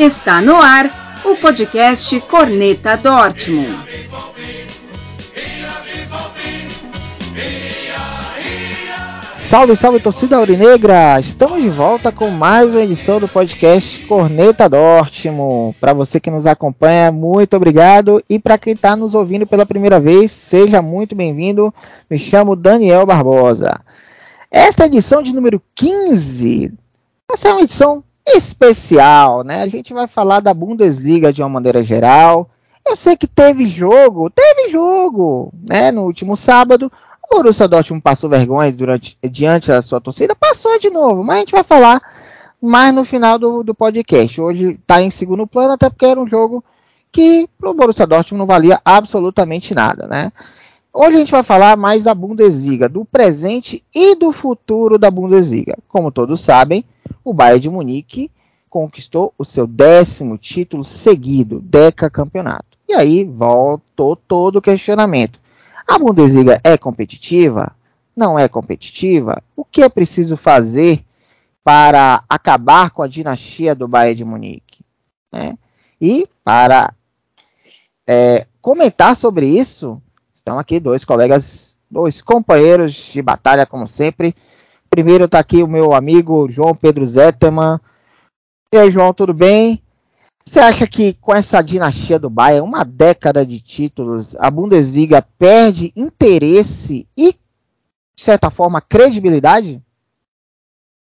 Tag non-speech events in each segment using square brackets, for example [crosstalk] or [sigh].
Está no ar o podcast Corneta Dortmund. Salve, salve torcida aurinegra! Estamos de volta com mais uma edição do podcast Corneta Dortmund. Para você que nos acompanha, muito obrigado. E para quem está nos ouvindo pela primeira vez, seja muito bem-vindo. Me chamo Daniel Barbosa. Esta edição de número 15 vai ser uma edição especial, né? A gente vai falar da Bundesliga de uma maneira geral. Eu sei que teve jogo, teve jogo, né? No último sábado, o Borussia Dortmund passou vergonha durante, diante da sua torcida, passou de novo, mas a gente vai falar mais no final do, do podcast. Hoje está em segundo plano, até porque era um jogo que para o Borussia Dortmund não valia absolutamente nada, né? Hoje a gente vai falar mais da Bundesliga, do presente e do futuro da Bundesliga. Como todos sabem, o Bayern de Munique conquistou o seu décimo título seguido, Deca Campeonato. E aí voltou todo o questionamento. A Bundesliga é competitiva? Não é competitiva? O que é preciso fazer para acabar com a dinastia do Bayern de Munique? Né? E para é, comentar sobre isso, estão aqui dois colegas, dois companheiros de batalha, como sempre. Primeiro está aqui o meu amigo João Pedro Zetterman. E aí, João, tudo bem? Você acha que com essa dinastia do Bayern, uma década de títulos, a Bundesliga perde interesse e, de certa forma, credibilidade?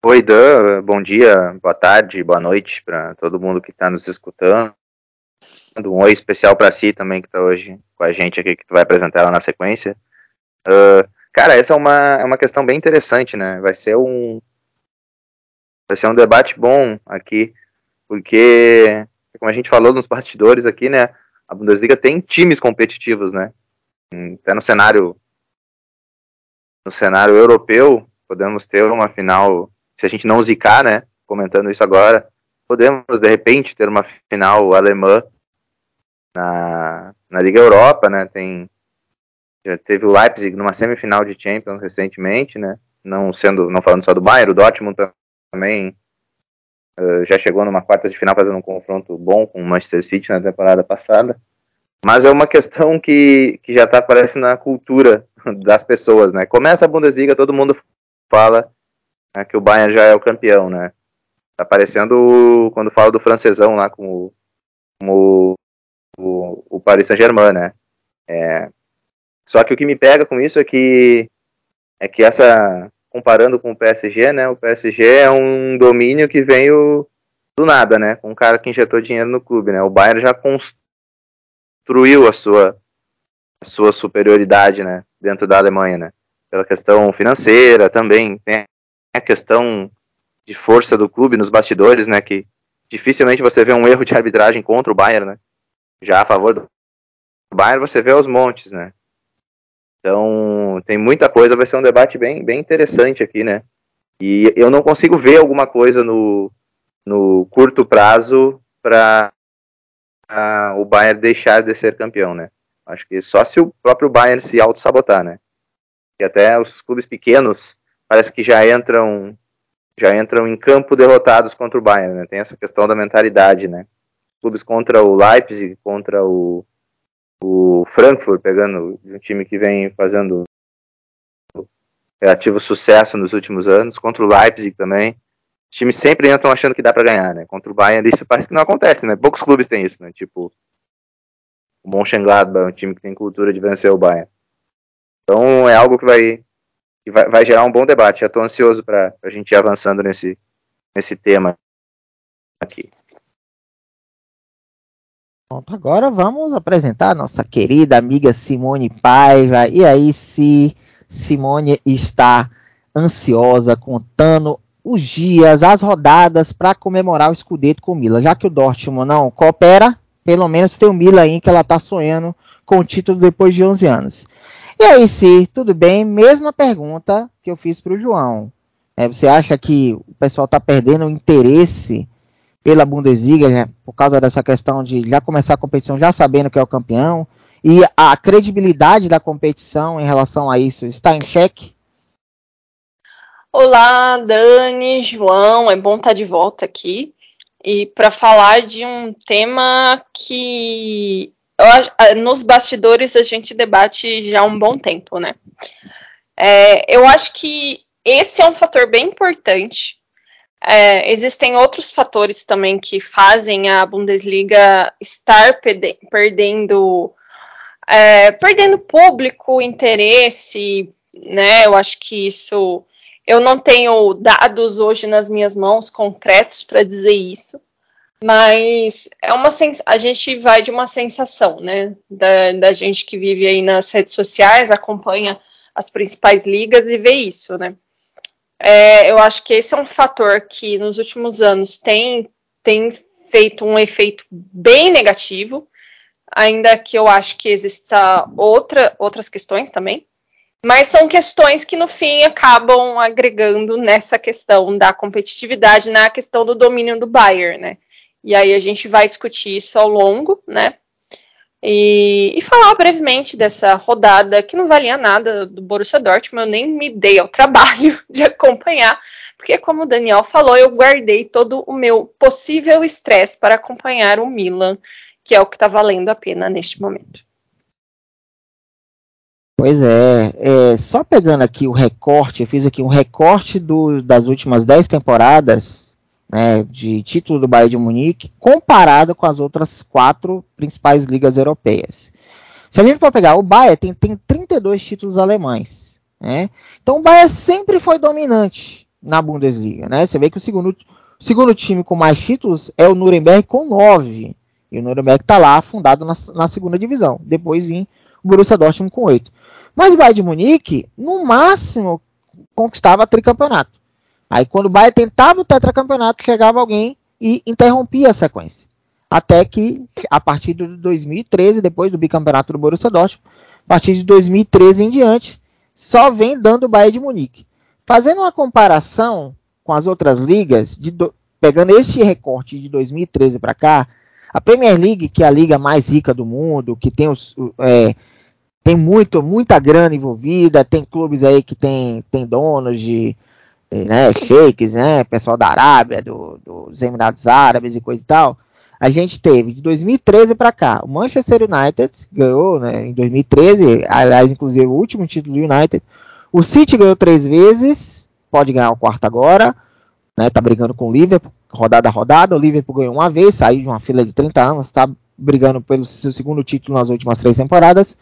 Oi, Dan. Bom dia, boa tarde, boa noite para todo mundo que está nos escutando. Um oi especial para si também, que está hoje com a gente aqui, que tu vai apresentar ela na sequência. Uh, Cara, essa é uma, é uma questão bem interessante, né? Vai ser um vai ser um debate bom aqui, porque como a gente falou nos bastidores aqui, né? A Bundesliga tem times competitivos, né? Até no cenário no cenário europeu, podemos ter uma final, se a gente não zicar, né? Comentando isso agora, podemos de repente ter uma final alemã na, na Liga Europa, né? Tem já teve o Leipzig numa semifinal de Champions recentemente, né? Não sendo, não falando só do Bayern, o Dortmund também uh, já chegou numa quarta de final fazendo um confronto bom com o Manchester City na temporada passada. Mas é uma questão que, que já está parece na cultura das pessoas, né? Começa a Bundesliga, todo mundo fala né, que o Bayern já é o campeão, né? Tá parecendo quando fala do francesão lá com o, o, o Paris Saint-Germain, né? É, só que o que me pega com isso é que é que essa comparando com o PSG, né? O PSG é um domínio que veio do nada, né? Com um cara que injetou dinheiro no clube, né? O Bayern já construiu a sua a sua superioridade, né? Dentro da Alemanha, né? Pela questão financeira também tem a questão de força do clube nos bastidores, né? Que dificilmente você vê um erro de arbitragem contra o Bayern, né? Já a favor do Bayern você vê os montes, né? Então, tem muita coisa, vai ser um debate bem, bem interessante aqui, né? E eu não consigo ver alguma coisa no, no curto prazo para o Bayern deixar de ser campeão, né? Acho que só se o próprio Bayern se auto-sabotar, né? E até os clubes pequenos parece que já entram já entram em campo derrotados contra o Bayern, né? Tem essa questão da mentalidade, né? Clubes contra o Leipzig, contra o, o Frankfurt, pegando um time que vem fazendo relativo sucesso nos últimos anos, contra o Leipzig também. Os times sempre entram achando que dá para ganhar, né? Contra o Bayern isso parece que não acontece, né? Poucos clubes têm isso, né? Tipo o Mönchengladbach, é um time que tem cultura de vencer o Bayern. Então é algo que vai que vai, vai gerar um bom debate. Já estou ansioso para a gente ir avançando nesse nesse tema aqui. Pronto, agora vamos apresentar a nossa querida amiga Simone Paiva. E aí, se Simone está ansiosa, contando os dias, as rodadas para comemorar o Scudetto com o Milan. Já que o Dortmund não coopera, pelo menos tem o Milan aí que ela está sonhando com o título depois de 11 anos. E aí, se tudo bem? Mesma pergunta que eu fiz para o João. É, você acha que o pessoal está perdendo o interesse pela Bundesliga, né, por causa dessa questão de já começar a competição já sabendo que é o campeão, e a credibilidade da competição em relação a isso está em xeque? Olá, Dani, João, é bom estar de volta aqui. e para falar de um tema que eu, nos bastidores a gente debate já há um bom tempo, né? É, eu acho que esse é um fator bem importante. É, existem outros fatores também que fazem a Bundesliga estar perdendo é, perdendo público, interesse, né? Eu acho que isso eu não tenho dados hoje nas minhas mãos concretos para dizer isso, mas é uma a gente vai de uma sensação, né? Da, da gente que vive aí nas redes sociais, acompanha as principais ligas e vê isso, né? É, eu acho que esse é um fator que nos últimos anos tem, tem feito um efeito bem negativo, ainda que eu acho que exista outra, outras questões também. Mas são questões que, no fim, acabam agregando nessa questão da competitividade, na questão do domínio do Bayern, né? E aí a gente vai discutir isso ao longo, né? E, e, falar brevemente dessa rodada que não valia nada do Borussia Dortmund, eu nem me dei ao [laughs] trabalho de acompanhar, porque como o Daniel falou, eu guardei todo o meu possível estresse para acompanhar o Milan, que é o que está valendo a pena neste momento. Pois é, é, só pegando aqui o recorte, eu fiz aqui um recorte do, das últimas 10 temporadas né, de título do Bayern de Munique, comparado com as outras quatro principais ligas europeias. Se a gente for pegar, o Bayern tem, tem 32 títulos alemães. Né? Então o Bayern sempre foi dominante na Bundesliga. Né? Você vê que o segundo, segundo time com mais títulos é o Nuremberg com 9. E o Nuremberg está lá fundado na, na segunda divisão. Depois vem o Borussia Dortmund com 8. Mas o Bayern de Munique, no máximo, conquistava tricampeonato. Aí quando o Bayern tentava o tetracampeonato, chegava alguém e interrompia a sequência. Até que, a partir de 2013, depois do bicampeonato do Borussia Dortmund, a partir de 2013 em diante, só vem dando o Bayern de Munique. Fazendo uma comparação com as outras ligas, do, pegando este recorte de 2013 para cá, a Premier League, que é a liga mais rica do mundo, que tem os, é, tem muito, muita grana envolvida, tem clubes aí que tem, tem donos de né, sheiks, né, pessoal da Arábia, do, dos Emirados Árabes e coisa e tal. A gente teve de 2013 para cá, o Manchester United ganhou né, em 2013, aliás, inclusive o último título do United. O City ganhou três vezes, pode ganhar o quarto agora, né, tá brigando com o Liverpool, rodada a rodada. O Liverpool ganhou uma vez, saiu de uma fila de 30 anos, está brigando pelo seu segundo título nas últimas três temporadas.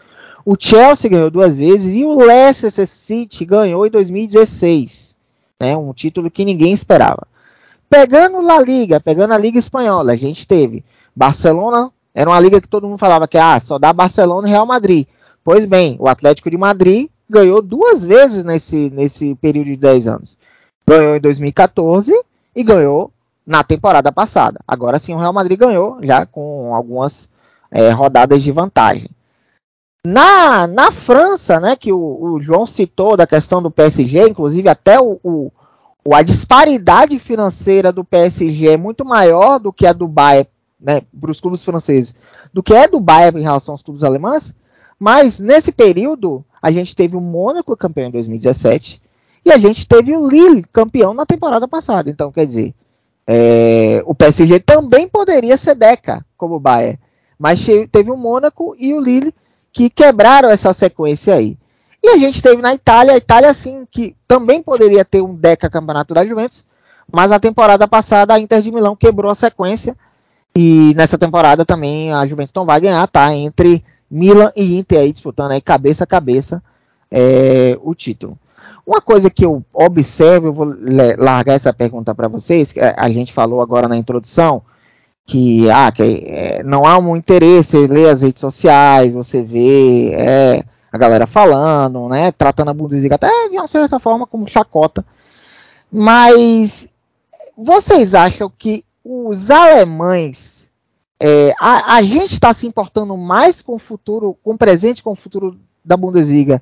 O Chelsea ganhou duas vezes e o Leicester City ganhou em 2016. Né, um título que ninguém esperava. Pegando La Liga, pegando a Liga Espanhola, a gente teve Barcelona, era uma liga que todo mundo falava que ah, só dá Barcelona e Real Madrid. Pois bem, o Atlético de Madrid ganhou duas vezes nesse, nesse período de 10 anos. Ganhou em 2014 e ganhou na temporada passada. Agora sim, o Real Madrid ganhou, já com algumas é, rodadas de vantagem. Na, na França, né, que o, o, João citou da questão do PSG, inclusive até o, o, a disparidade financeira do PSG é muito maior do que a do Bayern, né, para os clubes franceses, do que é do Bayern em relação aos clubes alemães. Mas nesse período, a gente teve o Mônaco campeão em 2017 e a gente teve o Lille campeão na temporada passada. Então, quer dizer, é, o PSG também poderia ser Deca, como o Bayern. Mas teve o Mônaco e o Lille que quebraram essa sequência aí. E a gente teve na Itália, a Itália sim, que também poderia ter um Deca campeonato da Juventus, mas na temporada passada a Inter de Milão quebrou a sequência. E nessa temporada também a Juventus não vai ganhar, tá? Entre Milan e Inter aí disputando aí cabeça a cabeça é, o título. Uma coisa que eu observo, eu vou largar essa pergunta para vocês, que a gente falou agora na introdução, que, ah, que é, não há um interesse em ler as redes sociais, você vê é, a galera falando, né, tratando a Bundesliga até de uma certa forma como chacota. Mas vocês acham que os alemães, é, a, a, gente está se importando mais com o futuro, com o presente, com o futuro da Bundesliga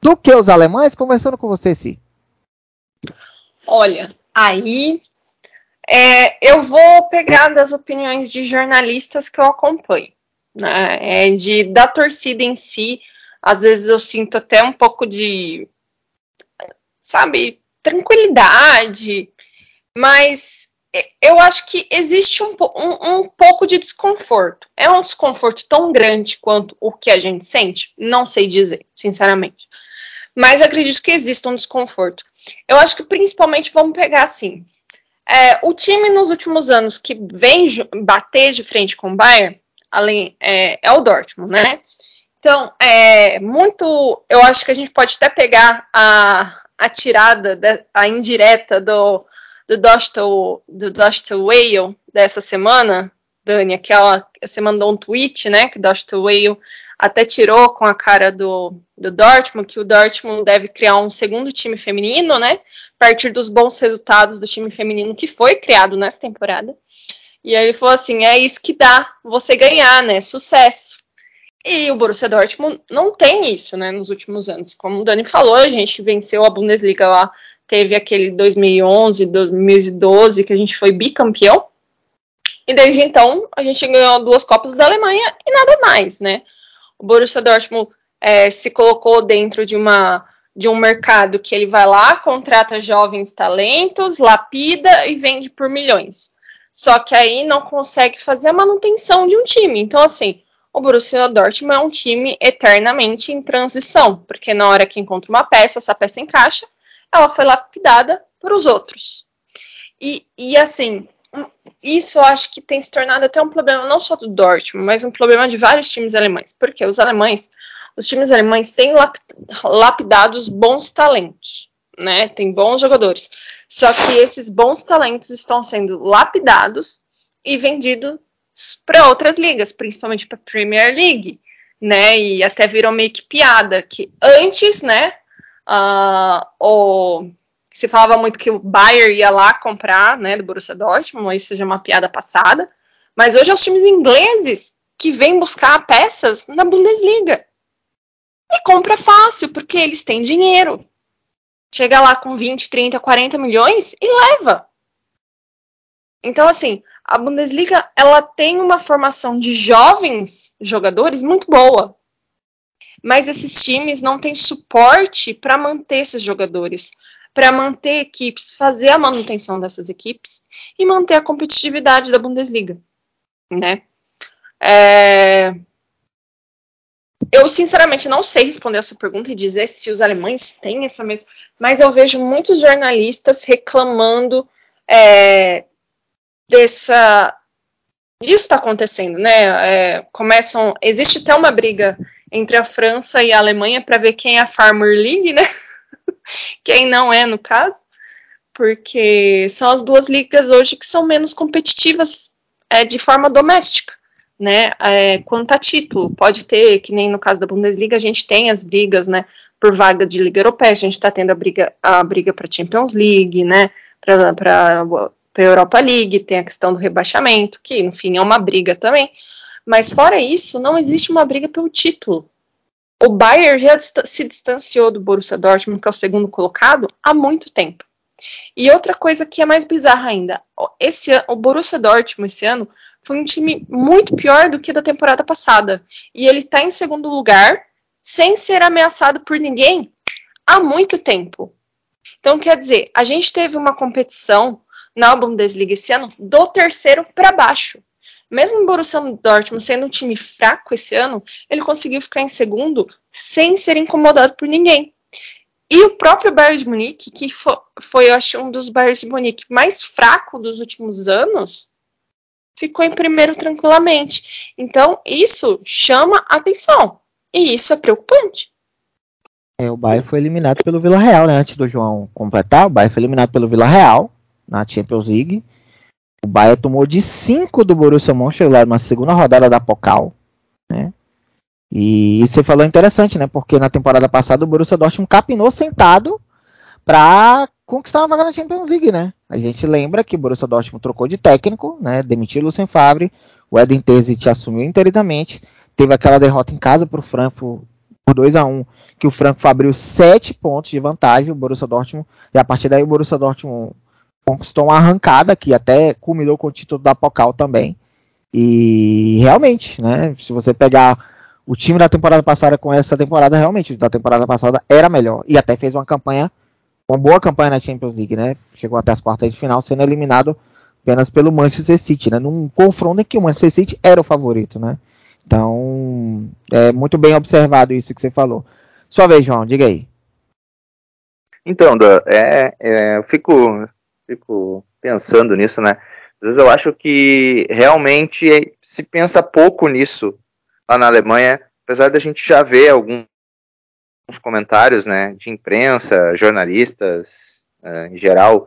do que os alemães? Conversando com você, Si. Olha, aí é, eu vou pegar das opiniões de jornalistas que eu acompanho, né? É de da torcida em si. Às vezes eu sinto até um pouco de, sabe, tranquilidade, mas eu acho que existe um, um, um, pouco de desconforto. É um desconforto tão grande quanto o que a gente sente? Não sei dizer, sinceramente. Mas acredito que exista um desconforto. Eu acho que principalmente vamos pegar assim. É, o time nos últimos anos que vem bater de frente com o Bayern, além, é, é o Dortmund, né? Então, é muito. Eu acho que a gente pode até pegar a, a tirada, a indireta do do Dostal, do Whale dessa semana, Dani, aquela você mandou um tweet, né, que Dostal Whale até tirou com a cara do, do Dortmund, que o Dortmund deve criar um segundo time feminino, né, partir dos bons resultados do time feminino que foi criado nessa temporada. E aí ele falou assim, é isso que dá você ganhar, né, sucesso. E o Borussia Dortmund não tem isso, né, nos últimos anos. Como o Dani falou, a gente venceu a Bundesliga lá teve aquele 2011, 2012 que a gente foi bicampeão. E desde então a gente ganhou duas Copas da Alemanha e nada mais, né? O Borussia Dortmund é, se colocou dentro de uma de um mercado que ele vai lá, contrata jovens talentos, lapida e vende por milhões. Só que aí não consegue fazer a manutenção de um time. Então, assim, o Borussia Dortmund é um time eternamente em transição, porque na hora que encontra uma peça, essa peça encaixa, ela foi lapidada para os outros. E, e assim, isso eu acho que tem se tornado até um problema não só do Dortmund, mas um problema de vários times alemães. Porque os alemães, os times alemães têm lapidados bons talentos, né? Tem bons jogadores. Só que esses bons talentos estão sendo lapidados e vendidos para outras ligas, principalmente para a Premier League, né? E até virou meio que piada que antes, né? Uh, o, se falava muito que o Bayern ia lá comprar, né, do Borussia Dortmund, isso seja uma piada passada. Mas hoje é os times ingleses que vêm buscar peças na Bundesliga. E compra fácil, porque eles têm dinheiro. Chega lá com 20, 30, 40 milhões e leva. Então, assim, a Bundesliga ela tem uma formação de jovens jogadores muito boa mas esses times não têm suporte para manter esses jogadores, para manter equipes, fazer a manutenção dessas equipes e manter a competitividade da Bundesliga, né? É... Eu sinceramente não sei responder essa pergunta e dizer se os alemães têm essa mesma, mas eu vejo muitos jornalistas reclamando é, dessa disso está acontecendo, né? É, começam, existe até uma briga entre a França e a Alemanha para ver quem é a Farmer League, né? [laughs] quem não é, no caso, porque são as duas ligas hoje que são menos competitivas é, de forma doméstica, né? É, quanto a título, pode ter, que nem no caso da Bundesliga, a gente tem as brigas, né? Por vaga de Liga Europeia, a gente está tendo a briga, a briga para Champions League, né? Para para Europa League, tem a questão do rebaixamento, que, enfim, é uma briga também. Mas fora isso, não existe uma briga pelo título. O Bayern já se distanciou do Borussia Dortmund, que é o segundo colocado, há muito tempo. E outra coisa que é mais bizarra ainda, esse o Borussia Dortmund esse ano foi um time muito pior do que da temporada passada. E ele está em segundo lugar, sem ser ameaçado por ninguém, há muito tempo. Então, quer dizer, a gente teve uma competição na Bundesliga esse ano do terceiro para baixo. Mesmo o Borussia Dortmund sendo um time fraco esse ano, ele conseguiu ficar em segundo sem ser incomodado por ninguém. E o próprio Bayern de Munique, que foi, foi eu acho, um dos Bayern de Munique mais fraco dos últimos anos, ficou em primeiro tranquilamente. Então, isso chama atenção. E isso é preocupante. É, o Bayern foi eliminado pelo Vila Real, né? Antes do João completar, o Bayern foi eliminado pelo Vila Real na Champions League. O Bayern tomou de 5 do Borussia Mönchengladbach na segunda rodada da Pokal, né? E você falou interessante, né? Porque na temporada passada o Borussia Dortmund capinou sentado para conquistar uma vaga na Champions League, né? A gente lembra que o Borussia Dortmund trocou de técnico, né? Demitiu o Lucien Favre, o Eden Terzic assumiu inteiramente, teve aquela derrota em casa para o Frankfurt por 2 a 1 que o Frankfurt abriu 7 pontos de vantagem, o Borussia Dortmund, e a partir daí o Borussia Dortmund conquistou uma arrancada que até culminou com o título da Pocal também. E realmente, né, se você pegar o time da temporada passada com essa temporada, realmente, da temporada passada era melhor. E até fez uma campanha, uma boa campanha na Champions League, né? Chegou até as quartas de final, sendo eliminado apenas pelo Manchester City, né? Num confronto em que o Manchester City era o favorito, né? Então, é muito bem observado isso que você falou. Sua vez, João, diga aí. Então, é, é, eu fico, fico pensando nisso, né? Às vezes eu acho que realmente se pensa pouco nisso lá na Alemanha, apesar da gente já ver alguns comentários, né, de imprensa, jornalistas, uh, em geral,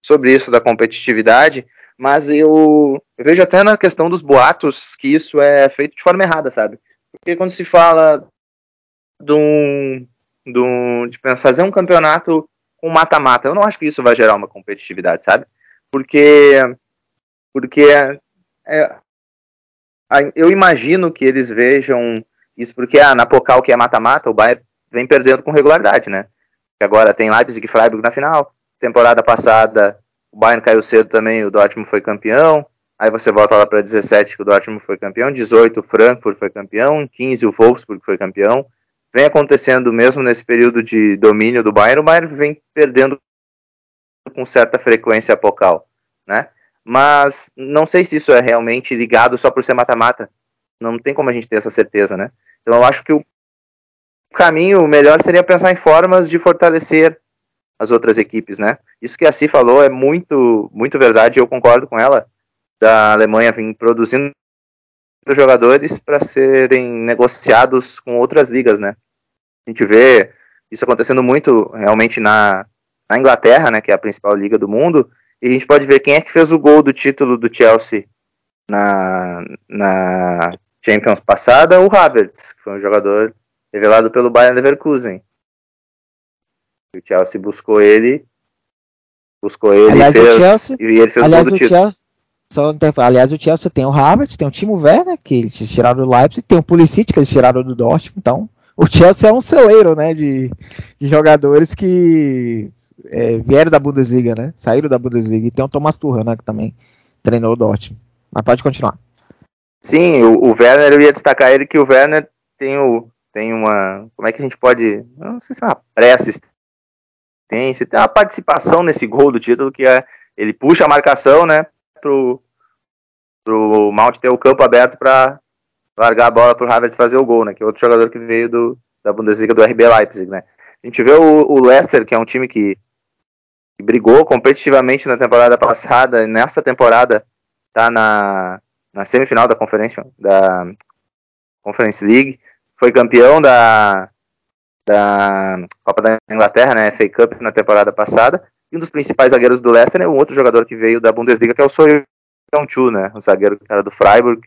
sobre isso da competitividade, mas eu, eu, vejo até na questão dos boatos que isso é feito de forma errada, sabe? Porque quando se fala de, um, de, um, de fazer um campeonato com mata-mata, eu não acho que isso vai gerar uma competitividade, sabe? Porque, porque é, é, eu imagino que eles vejam isso porque ah, na Pocal, que é mata-mata, o Bayern vem perdendo com regularidade, né? Agora tem Leipzig e Freiburg na final. Temporada passada o Bayern caiu cedo também, o Dortmund foi campeão. Aí você volta lá para 17 que o Dortmund foi campeão, 18 o Frankfurt foi campeão, 15 o Wolfsburg foi campeão. Vem acontecendo mesmo nesse período de domínio do Bayern, o Bayern vem perdendo com certa frequência a Pokal, né? Mas não sei se isso é realmente ligado só por ser mata-mata. Não tem como a gente ter essa certeza, né? Então eu acho que o caminho melhor seria pensar em formas de fortalecer as outras equipes, né? Isso que a Si falou é muito, muito verdade, eu concordo com ela, da Alemanha vir produzindo jogadores para serem negociados com outras ligas, né? A gente vê isso acontecendo muito realmente na, na Inglaterra, né, que é a principal liga do mundo, e a gente pode ver quem é que fez o gol do título do Chelsea na, na Champions passada, o Havertz, que foi um jogador revelado pelo Bayern Leverkusen. O Chelsea buscou ele. Buscou ele aliás, e, fez, Chelsea, e ele fez aliás, o título. Chelsea, só, aliás, o Chelsea tem o Havertz, tem o Timo Werner, que eles tiraram do Leipzig, tem o Pulisic, que eles tiraram do Dortmund, então o Chelsea é um celeiro, né, de, de jogadores que é, vieram da Bundesliga, né, saíram da Bundesliga, e tem o Thomas Tuchel, né, que também treinou o Dortmund. Mas pode continuar. Sim, o, o Werner, eu ia destacar ele que o Werner tem, o, tem uma, como é que a gente pode, não sei se é uma pré-assistência, assistência, tem uma participação nesse gol do título que é ele puxa a marcação, né, pro, pro Mount ter o campo aberto para largar a bola pro Havertz fazer o gol, né, que é outro jogador que veio do, da Bundesliga do RB Leipzig, né. A gente vê o, o Leicester, que é um time que, que brigou competitivamente na temporada passada, e nessa temporada tá na, na semifinal da conferência da Conference League, foi campeão da da Copa da Inglaterra, né, FA Cup na temporada passada, e um dos principais zagueiros do Leicester é um outro jogador que veio da Bundesliga, que é o Soyuncu, né, o zagueiro que era do Freiburg,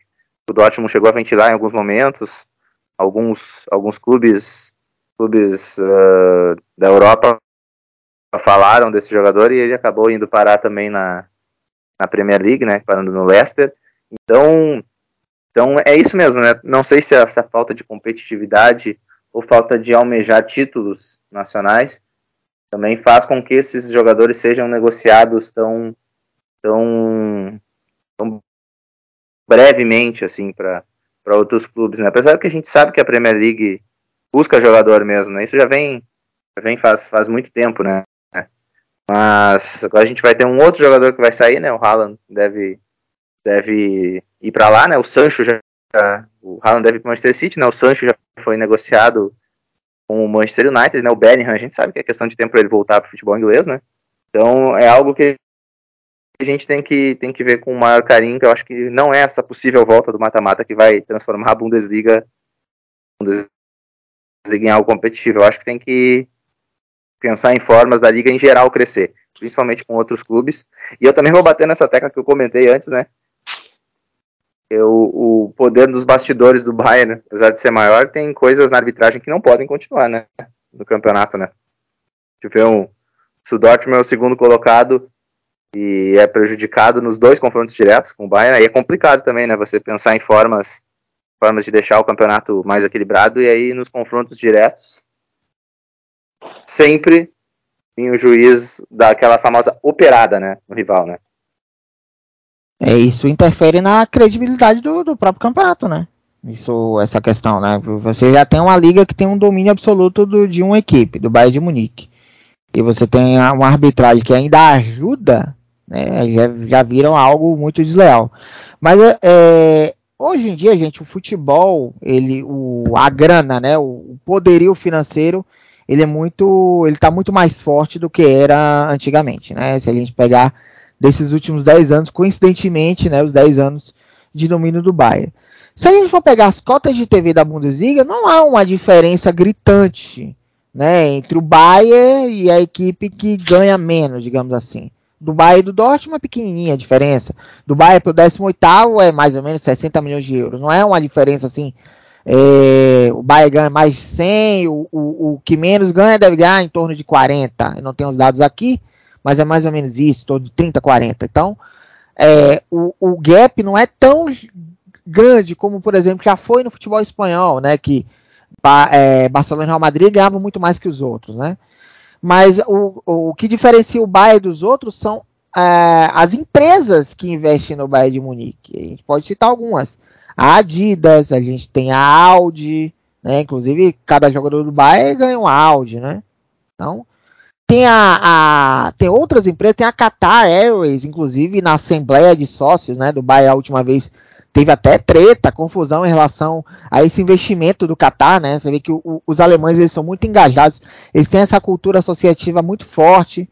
o Dortmund chegou a ventilar em alguns momentos, alguns, alguns clubes, clubes uh, da Europa falaram desse jogador e ele acabou indo parar também na, na Premier League, né, parando no Leicester, então, então é isso mesmo, né, não sei se essa falta de competitividade ou falta de almejar títulos nacionais também faz com que esses jogadores sejam negociados tão tão, tão brevemente assim para para outros clubes, né? Apesar que a gente sabe que a Premier League busca jogador mesmo, né? Isso já vem já vem faz faz muito tempo, né? Mas agora a gente vai ter um outro jogador que vai sair, né? O Haaland deve deve ir para lá, né? O Sancho já o Haaland deve ir para o Manchester City, né? O Sancho já foi negociado com o Manchester United, né? O Bellingham, a gente sabe que é questão de tempo para ele voltar para o futebol inglês, né? Então é algo que a gente tem que, tem que ver com o maior carinho, que eu acho que não é essa possível volta do mata-mata que vai transformar a Bundesliga, Bundesliga em algo competitivo. Eu acho que tem que pensar em formas da liga em geral crescer, principalmente com outros clubes. E eu também vou bater nessa tecla que eu comentei antes, né? o, o poder dos bastidores do Bayern, apesar de ser maior, tem coisas na arbitragem que não podem continuar, né? No campeonato, né? Tive um. Se o Dortmund é o segundo colocado e é prejudicado nos dois confrontos diretos com o Bayern, aí é complicado também, né? Você pensar em formas, formas de deixar o campeonato mais equilibrado e aí nos confrontos diretos sempre em o juiz daquela famosa operada, né? No rival, né? É, isso interfere na credibilidade do, do próprio campeonato, né? Isso, essa questão, né? Você já tem uma liga que tem um domínio absoluto do, de uma equipe, do Bayern de Munique. E você tem uma arbitragem que ainda ajuda Né? Já, já viram algo muito desleal. Mas é, hoje em dia, gente, o futebol, ele, o, a grana, né, o poderio financeiro, ele é muito, ele está muito mais forte do que era antigamente, né? Se a gente pegar desses últimos 10 anos, coincidentemente, né, os 10 anos de domínio do Bayern. Se a gente for pegar as cotas de TV da Bundesliga, não há uma diferença gritante né, entre o Bayern e a equipe que ganha menos, digamos assim. Do Bayern e do Dortmund é pequenininha a diferença. Do Bayern para o 18 é mais ou menos 60 milhões de euros. Não é uma diferença assim. É, o Bayern ganha mais de 100, o, o, o, que menos ganha deve ganhar em torno de 40. Eu não tenho os dados aqui, mas é mais ou menos isso, em torno de 30, 40. Então, é, o, o gap não é tão grande como, por exemplo, já foi no futebol espanhol, né? Que é, Barcelona e Real Madrid ganhavam muito mais que os outros, né? Mas o, o que diferencia o Bayern dos outros são é, as empresas que investem no Bayern de Munique. A gente pode citar algumas. A Adidas, a gente tem a Audi, né? Inclusive, cada jogador do Bayern ganha um Audi, né? Então, tem a, a, tem outras empresas, tem a Qatar Airways, inclusive na assembleia de sócios, né, do Bayern a última vez teve até treta, confusão em relação a esse investimento do Catar, né? Você vê que o, os alemães eles são muito engajados, eles têm essa cultura associativa muito forte,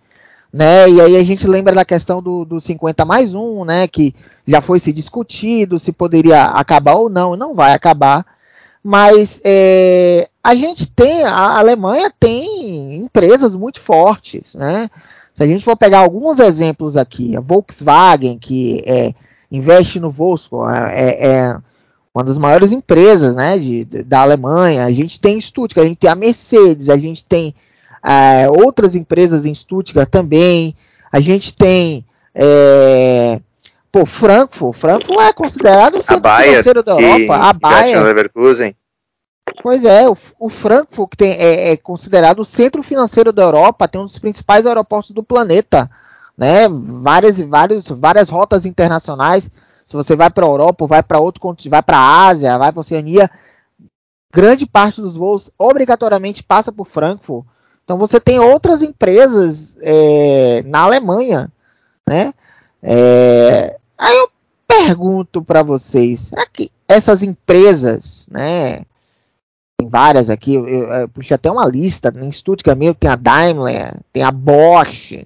né? E aí a gente lembra da questão do, do 50 mais um, né? Que já foi se discutido se poderia acabar ou não, não vai acabar. Mas é, a gente tem, a Alemanha tem empresas muito fortes, né? Se a gente for pegar alguns exemplos aqui, a Volkswagen, que é investe no Volkswagen, é, é uma das maiores empresas né, de, da Alemanha. A gente tem Stuttgart, a gente tem a Mercedes, a gente tem é, outras empresas em Stuttgart também. A gente tem é, pô, Frankfurt. Frankfurt é considerado o centro Bayer, financeiro da Europa. a Bayer. Leverkusen. Pois é, o, o Frankfurt tem, é, é, considerado o centro financeiro da Europa, tem um dos principais aeroportos do planeta né? Várias e várias, várias rotas internacionais. Se você vai para a Europa, vai para outro continente, vai para a Ásia, vai para a Oceania, grande parte dos voos obrigatoriamente passa por Frankfurt. Então você tem outras empresas é, na Alemanha, né? É, aí eu pergunto para vocês, será que essas empresas, né? Tem várias aqui, eu, eu, eu puxei até uma lista, em Stuttgart mesmo tem a Daimler, tem a Bosch,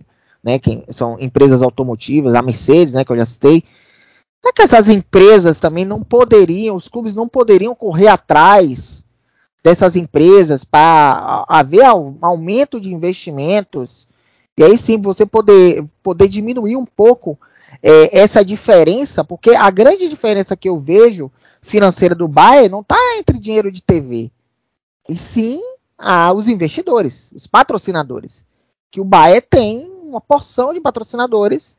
né, que são empresas automotivas, a Mercedes, né, que eu já citei. Será que essas empresas também não poderiam, os clubes não poderiam correr atrás dessas empresas para haver aumento de investimentos e aí sim você poder, poder diminuir um pouco é, essa diferença, porque a grande diferença que eu vejo financeira do Bayern não está entre dinheiro de TV, e sim a, os investidores, os patrocinadores, que o Bayern tem uma porção de patrocinadores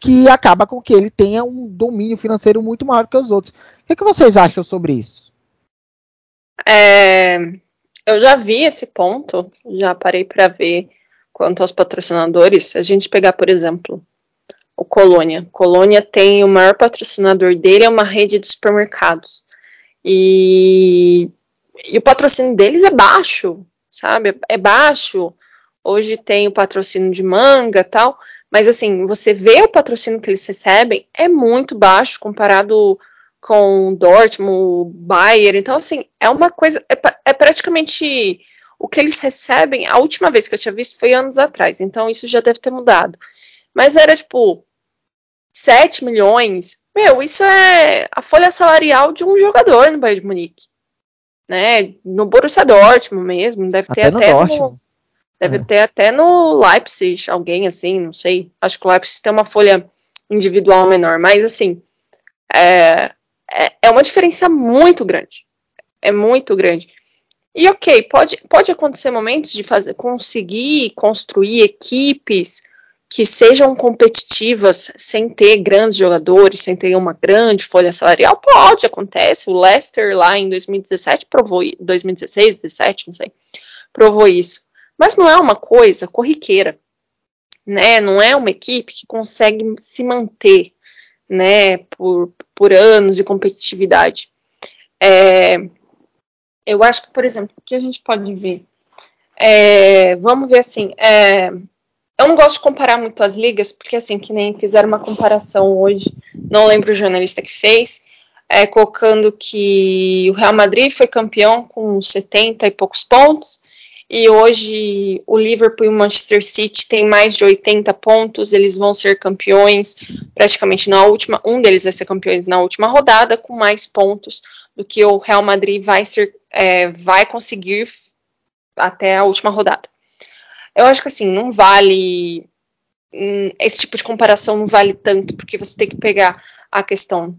que acaba com que ele tenha um domínio financeiro muito maior que os outros. O que, é que vocês acham sobre isso? É, eu já vi esse ponto, já parei para ver quanto aos patrocinadores. Se a gente pegar, por exemplo, o Colônia. Colônia tem o maior patrocinador dele, é uma rede de supermercados. E, e o patrocínio deles é baixo, sabe? É baixo. Hoje tem o patrocínio de manga tal, mas assim, você vê o patrocínio que eles recebem é muito baixo comparado com Dortmund, Bayern. Então, assim, é uma coisa. É, é, praticamente o que eles recebem. A última vez que eu tinha visto foi anos atrás, então isso já deve ter mudado. Mas era tipo 7 milhões. Meu, isso é a folha salarial de um jogador no Bayern de Munique. Né? No Borussia Dortmund mesmo, deve ter até, até no, Deve é. ter até no Leipzig alguém assim, não sei. Acho que o Leipzig tem uma folha individual menor, mas assim, é, é, é uma diferença muito grande. É muito grande. E ok, pode, pode acontecer momentos de fazer, conseguir construir equipes que sejam competitivas sem ter grandes jogadores, sem ter uma grande folha salarial. Pode, acontece. O Leicester lá em 2017 provou, 2016, 2017, não sei, provou isso. Mas não é uma coisa corriqueira, né? Não é uma equipe que consegue se manter, né, por, por anos de competitividade. É, eu acho que, por exemplo, o que a gente pode ver? É, vamos ver assim, é, eu não gosto de comparar muito as ligas, porque assim, que nem fizeram uma comparação hoje, não lembro o jornalista que fez, é, colocando que o Real Madrid foi campeão com 70 e poucos pontos, e hoje o Liverpool e o Manchester City têm mais de 80 pontos, eles vão ser campeões praticamente na última, um deles vai ser campeões na última rodada, com mais pontos do que o Real Madrid vai ser, é, vai conseguir até a última rodada. Eu acho que assim, não vale. Hum, esse tipo de comparação não vale tanto, porque você tem que pegar a questão.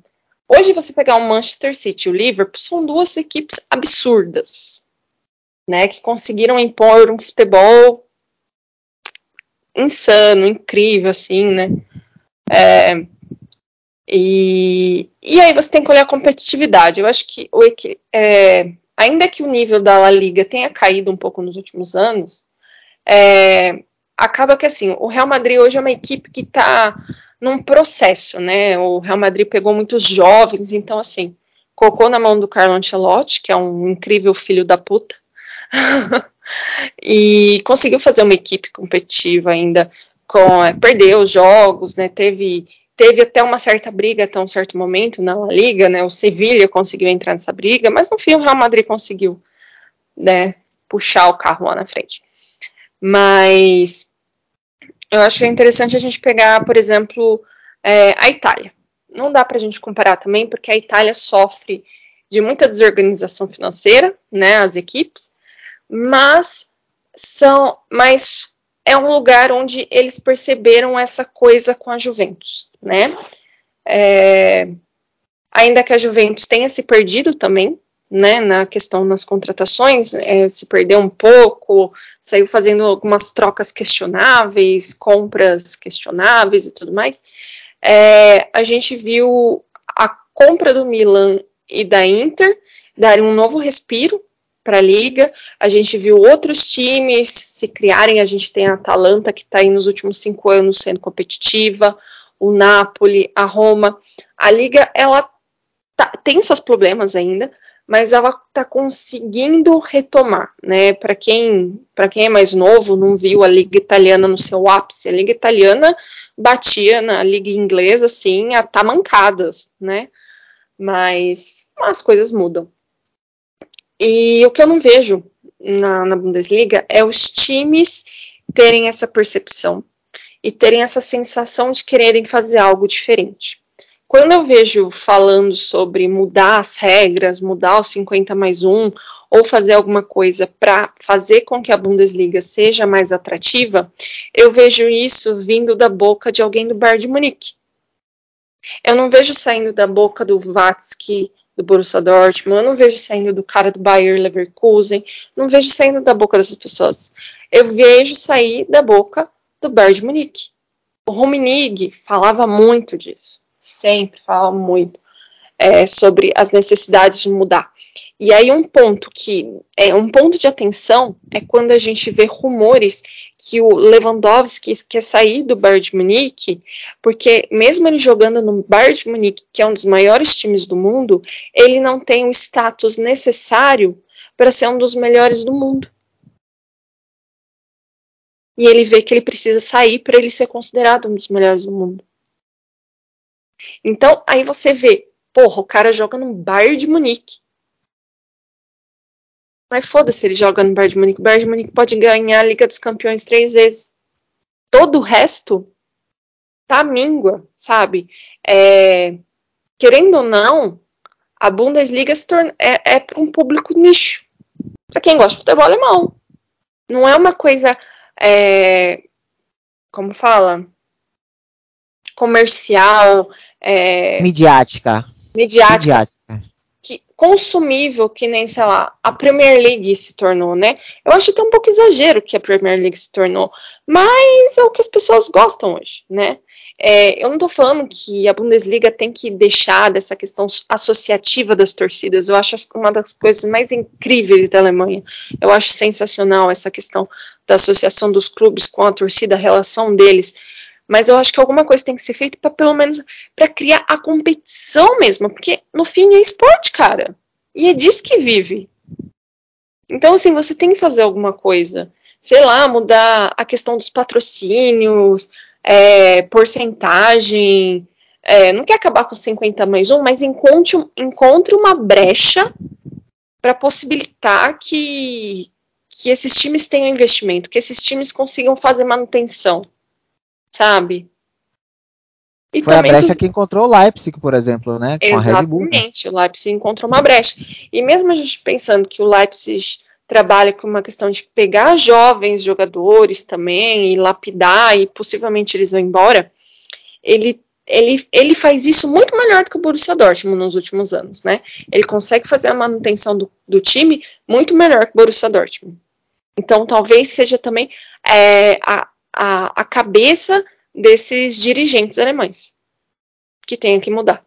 Hoje, você pegar o Manchester City e o Liverpool, são duas equipes absurdas, né? Que conseguiram impor um futebol insano, incrível, assim, né? É, e, e aí você tem que olhar a competitividade. Eu acho que o, é, ainda que o nível da La Liga tenha caído um pouco nos últimos anos, é, acaba que assim, o Real Madrid hoje é uma equipe que está num processo, né? O Real Madrid pegou muitos jovens, então assim, colocou na mão do Carlo Ancelotti, que é um incrível filho da puta, [laughs] e conseguiu fazer uma equipe competitiva ainda, com é, perdeu os jogos, né? Teve teve até uma certa briga até um certo momento na Liga, né? O Sevilha conseguiu entrar nessa briga, mas no fim o Real Madrid conseguiu, né? Puxar o carro lá na frente. Mas eu acho interessante a gente pegar, por exemplo, é, a Itália. Não dá para a gente comparar também, porque a Itália sofre de muita desorganização financeira, né, as equipes, mas são, mas é um lugar onde eles perceberam essa coisa com a Juventus, né? É, ainda que a Juventus tenha se perdido também, né, na questão nas contratações, é, se perdeu um pouco, saiu fazendo algumas trocas questionáveis, compras questionáveis e tudo mais. É, a gente viu a compra do Milan e da Inter darem um novo respiro para a liga. A gente viu outros times se criarem. A gente tem a Atalanta que está aí nos últimos cinco anos sendo competitiva, o Napoli, a Roma. A liga ela tá, tem seus problemas ainda, mas ela está conseguindo retomar, né? Para quem, para quem é mais novo, não viu a liga italiana no seu ápice, a liga italiana batia na liga inglesa assim, a tamancadas, né? Mas as coisas mudam. E o que eu não vejo na, na Bundesliga é os times terem essa percepção e terem essa sensação de quererem fazer algo diferente. Quando eu vejo falando sobre mudar as regras, mudar os 50 mais 1, ou fazer alguma coisa para fazer com que a Bundesliga seja mais atrativa, eu vejo isso vindo da boca de alguém do Bayern de Munique. Eu não vejo saindo da boca do Vatsky, do Borussia Dortmund, eu não vejo saindo do cara do Bayer Leverkusen, não vejo saindo da boca dessas pessoas. Eu vejo sair da boca do Bayern de Munique. O Rummenigge falava muito disso sempre fala muito é, sobre as necessidades de mudar. E aí um ponto que é um ponto de atenção é quando a gente vê rumores que o Lewandowski quer sair do Bayern de Munique, porque mesmo ele jogando no Bayern de Munique, que é um dos maiores times do mundo, ele não tem o status necessário para ser um dos melhores do mundo. E ele vê que ele precisa sair para ele ser considerado um dos melhores do mundo. Então, aí você vê, porra, o cara joga no Bayern de Munique. Mas foda-se, ele joga no Bayern de Munique. O Bayern de Munique pode ganhar a Liga dos Campeões três vezes. Todo o resto tá míngua, sabe? É, querendo ou não, a Bundesliga se torna, é, é para um público nicho. Para quem gosta de futebol alemão. Não é uma coisa. É, como fala? Comercial, é, midiática. midiática. Midiática. Que, consumível que nem, sei lá, a Premier League se tornou, né? Eu acho até um pouco exagero que a Premier League se tornou, mas é o que as pessoas gostam hoje, né? É, eu não estou falando que a Bundesliga tem que deixar dessa questão associativa das torcidas. Eu acho uma das coisas mais incríveis da Alemanha. Eu acho sensacional essa questão da associação dos clubes com a torcida, a relação deles mas eu acho que alguma coisa tem que ser feita para pelo menos para criar a competição mesmo, porque no fim é esporte, cara. E é disso que vive. Então, assim, você tem que fazer alguma coisa. sei lá, mudar a questão dos patrocínios, é, porcentagem, é, não quer acabar com 50 mais um, mas encontre, encontre uma brecha para possibilitar que, que esses times tenham investimento, que esses times consigam fazer manutenção, sabe? E Foi a brecha que encontrou o Leipzig, por exemplo, né? Com Exatamente, o Leipzig encontrou uma brecha. E mesmo a gente pensando que o Leipzig trabalha com uma questão de pegar jovens jogadores também e lapidar e possivelmente eles vão embora, ele ele, ele faz isso muito melhor do que o Borussia Dortmund nos últimos anos, né? Ele consegue fazer a manutenção do, do time muito melhor que o Borussia Dortmund. Então, talvez seja também é, a, a, a cabeça desses dirigentes alemães que tenha que mudar.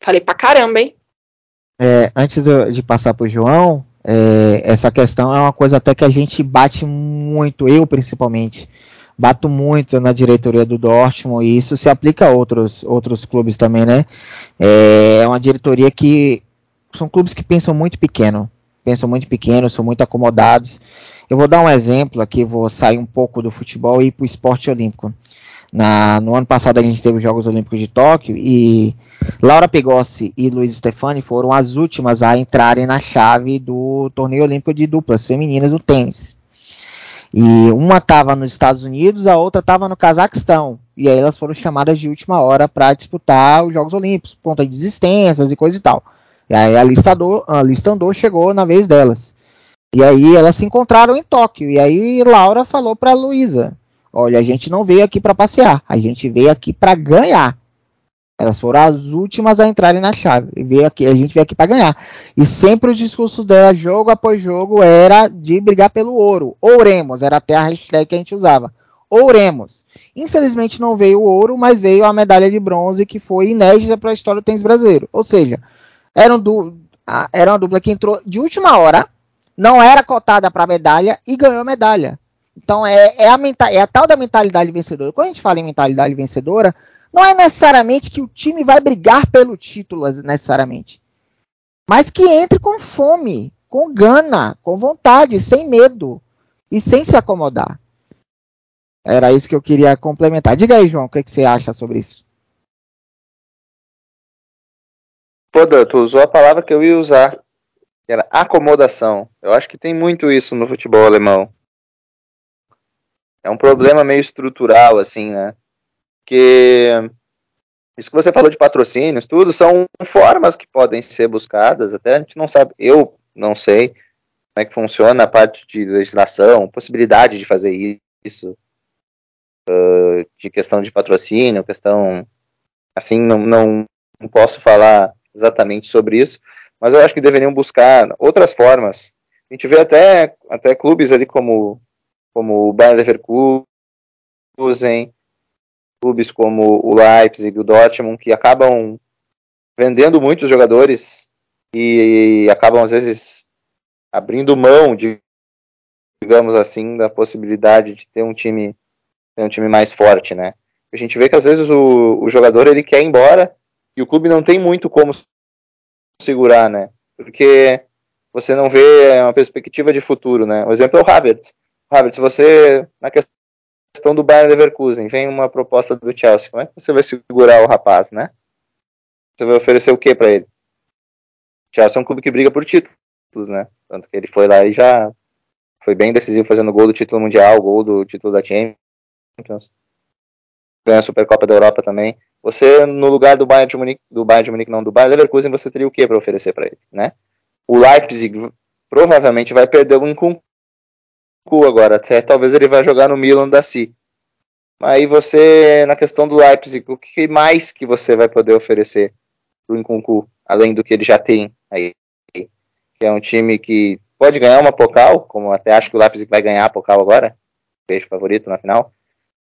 Falei pra caramba, hein? É, antes de, de passar pro João, é, essa questão é uma coisa até que a gente bate muito, eu principalmente, bato muito na diretoria do Dortmund e isso se aplica a outros, outros clubes também, né? É, é uma diretoria que são clubes que pensam muito pequeno, pensam muito pequeno, são muito acomodados. Eu vou dar um exemplo aqui, vou sair um pouco do futebol e ir para o esporte olímpico. Na, no ano passado a gente teve os Jogos Olímpicos de Tóquio e Laura Pegossi e Luiz Stefani foram as últimas a entrarem na chave do torneio olímpico de duplas femininas no tênis. E uma estava nos Estados Unidos, a outra estava no Cazaquistão. E aí elas foram chamadas de última hora para disputar os Jogos Olímpicos, ponta de desistências e coisa e tal. E aí a lista, andou, a lista andou, chegou na vez delas. E aí elas se encontraram em Tóquio. E aí Laura falou para Luísa: Olha, a gente não veio aqui para passear, a gente veio aqui para ganhar. Elas foram as últimas a entrarem na chave. E veio aqui, a gente veio aqui para ganhar. E sempre os discursos dela, jogo após jogo, era de brigar pelo ouro. Ouremos, era até a hashtag que a gente usava. Ouremos. Infelizmente não veio o ouro, mas veio a medalha de bronze, que foi inédita para a história do tênis brasileiro. Ou seja, era, um du era uma dupla que entrou de última hora, não era cotada para medalha e ganhou medalha. Então é, é, a é a tal da mentalidade vencedora. Quando a gente fala em mentalidade vencedora, não é necessariamente que o time vai brigar pelo título, necessariamente. Mas que entre com fome, com gana, com vontade, sem medo e sem se acomodar. Era isso que eu queria complementar. Diga aí, João, o que, que você acha sobre isso? Pô, Dan, tu usou a palavra que eu ia usar, que era acomodação. Eu acho que tem muito isso no futebol alemão. É um problema meio estrutural, assim, né? Porque isso que você falou de patrocínios, tudo são formas que podem ser buscadas, até a gente não sabe, eu não sei como é que funciona a parte de legislação, possibilidade de fazer isso, uh, de questão de patrocínio, questão, assim, não, não, não posso falar exatamente sobre isso, mas eu acho que deveriam buscar outras formas. A gente vê até, até clubes ali como, como o Bayern Leverkusen, clubes como o Leipzig, o Dortmund, que acabam vendendo muitos jogadores e acabam às vezes abrindo mão de, digamos assim, da possibilidade de ter um time, ter um time mais forte, né? A gente vê que às vezes o, o jogador ele quer ir embora e o clube não tem muito como segurar, né? Porque você não vê uma perspectiva de futuro, né? O exemplo é o Havertz. Havertz, você na questão questão do Bayern Leverkusen, vem uma proposta do Chelsea, como é que você vai segurar o rapaz, né? Você vai oferecer o que para ele? O Chelsea é um clube que briga por títulos, né? Tanto que ele foi lá e já foi bem decisivo fazendo gol do título mundial, gol do título da Champions. Ganha a Supercopa da Europa também. Você, no lugar do Bayern de Munique, do Bayern de Munique não, do Bayern Leverkusen, você teria o que para oferecer para ele, né? O Leipzig provavelmente vai perder um agora. Até talvez ele vai jogar no Milan da Si. Aí você, na questão do Leipzig, o que mais que você vai poder oferecer pro Nkunku, além do que ele já tem aí? Que é um time que pode ganhar uma Pokal, como até acho que o Leipzig vai ganhar a Pokal agora, beijo favorito na final.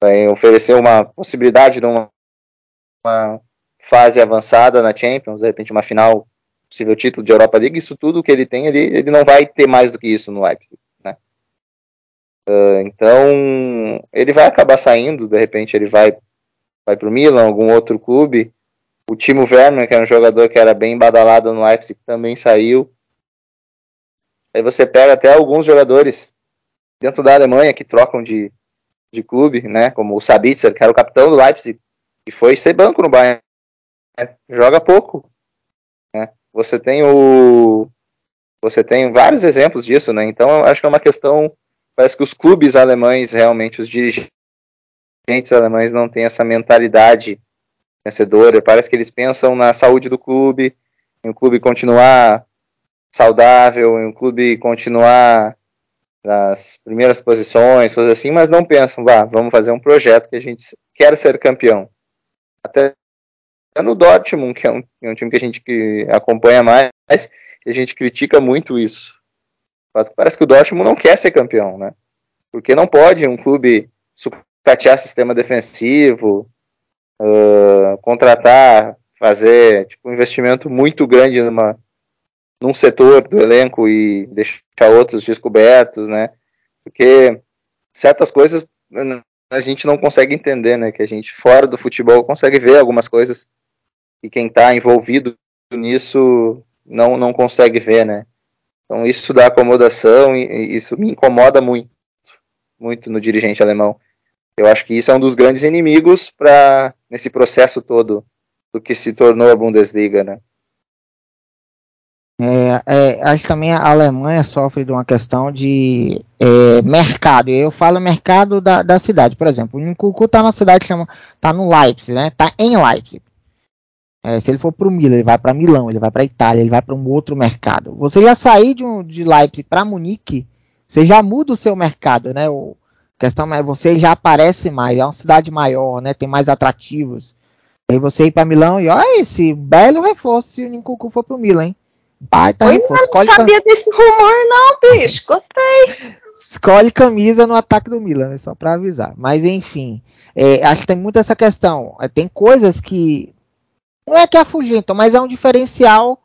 Vai oferecer uma possibilidade de uma, uma fase avançada na Champions, de repente uma final, possível título de Europa League, isso tudo que ele tem, ele, ele não vai ter mais do que isso no Leipzig. Uh, então, ele vai acabar saindo, de repente ele vai, vai para o Milan, algum outro clube. O Timo Werner, que era um jogador que era bem badalado no Leipzig, também saiu. Aí você pega até alguns jogadores dentro da Alemanha que trocam de, de clube, né? Como o Sabitzer, que era o capitão do Leipzig, e foi ser banco no Bayern. Né, joga pouco. Né? Você tem o. Você tem vários exemplos disso, né? Então acho que é uma questão. Parece que os clubes alemães, realmente, os dirigentes alemães não têm essa mentalidade vencedora. Parece que eles pensam na saúde do clube, em o clube continuar saudável, em o clube continuar nas primeiras posições, coisas assim, mas não pensam, vá, vamos fazer um projeto que a gente quer ser campeão. Até no Dortmund, que é um, é um time que a gente que acompanha mais, a gente critica muito isso. Parece que o Dortmund não quer ser campeão, né? Porque não pode um clube sucatear sistema defensivo, uh, contratar, fazer tipo, um investimento muito grande numa, num setor do elenco e deixar outros descobertos, né? Porque certas coisas a gente não consegue entender, né? Que a gente fora do futebol consegue ver algumas coisas e quem está envolvido nisso não, não consegue ver, né? Então isso dá acomodação e isso me incomoda muito, muito no dirigente alemão. Eu acho que isso é um dos grandes inimigos para nesse processo todo do que se tornou a Bundesliga, né? É, é, acho que também a Alemanha sofre de uma questão de é, mercado. Eu falo mercado da, da cidade, por exemplo. O Nkunku está na cidade chama, tá no Leipzig, né? Tá em Leipzig. É, se ele for para o Milan, ele vai para Milão, ele vai para Itália, ele vai para um outro mercado. Você já sair de, um, de Leipzig para Munique, você já muda o seu mercado, né? O, a questão é você já aparece mais, é uma cidade maior, né? Tem mais atrativos. Aí você ir para Milão e olha esse belo reforço se o Nkunku for para o Milan, hein? Baita Oi, reforço. não sabia desse rumor não, bicho. Gostei. Escolhe camisa no ataque do Milan, né? só para avisar. Mas enfim, é, acho que tem muito essa questão. É, tem coisas que não é que afugentam, mas é um diferencial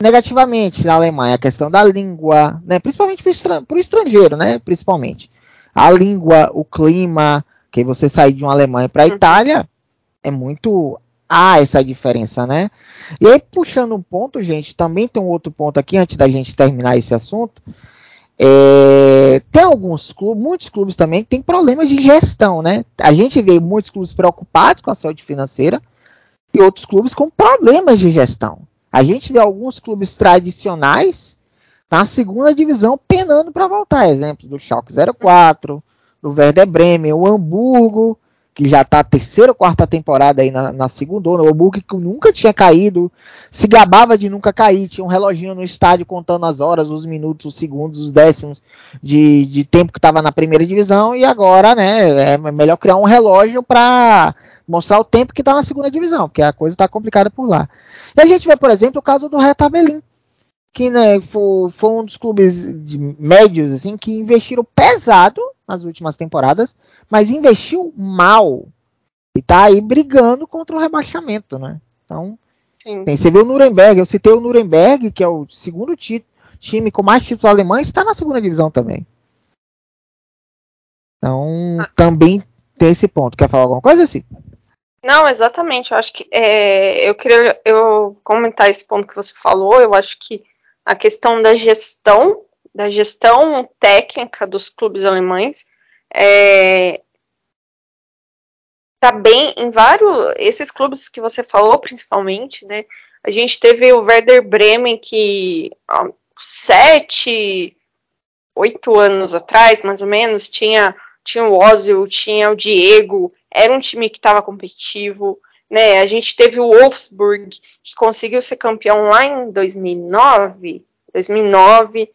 negativamente na Alemanha. A questão da língua, né? principalmente para o estrangeiro, né? principalmente. A língua, o clima, que você sair de uma Alemanha para a uhum. Itália, é muito há essa diferença, né? E aí, puxando um ponto, gente, também tem um outro ponto aqui, antes da gente terminar esse assunto. É, tem alguns clubes, muitos clubes também que têm problemas de gestão, né? A gente vê muitos clubes preocupados com a saúde financeira e outros clubes com problemas de gestão. A gente vê alguns clubes tradicionais na segunda divisão penando para voltar. Exemplo do Schalke 04, do Werder Bremen, o Hamburgo, que já está terceira ou quarta temporada aí na, na segunda, o Hamburgo que nunca tinha caído, se gabava de nunca cair, tinha um reloginho no estádio contando as horas, os minutos, os segundos, os décimos de, de tempo que estava na primeira divisão, e agora, né, é melhor criar um relógio para mostrar o tempo que está na segunda divisão, porque a coisa está complicada por lá. E a gente vê, por exemplo, o caso do Reta Berlim, que né, foi, foi, um dos clubes de médios assim que investiram pesado nas últimas temporadas, mas investiu mal e tá aí brigando contra o rebaixamento, né? Então, tem, você vê o Nuremberg, eu citei o Nuremberg, que é o segundo time com mais títulos alemães, está na segunda divisão também. Então, ah. também tem esse ponto. Quer falar alguma coisa, assim? Não, exatamente. Eu acho que é, eu queria eu comentar esse ponto que você falou. Eu acho que a questão da gestão, da gestão técnica dos clubes alemães, é, tá bem em vários esses clubes que você falou principalmente, né? A gente teve o Werder Bremen que ó, sete, oito anos atrás, mais ou menos, tinha tinha o Ozil, tinha o Diego, era um time que estava competitivo, né? A gente teve o Wolfsburg que conseguiu ser campeão lá em 2009, 2009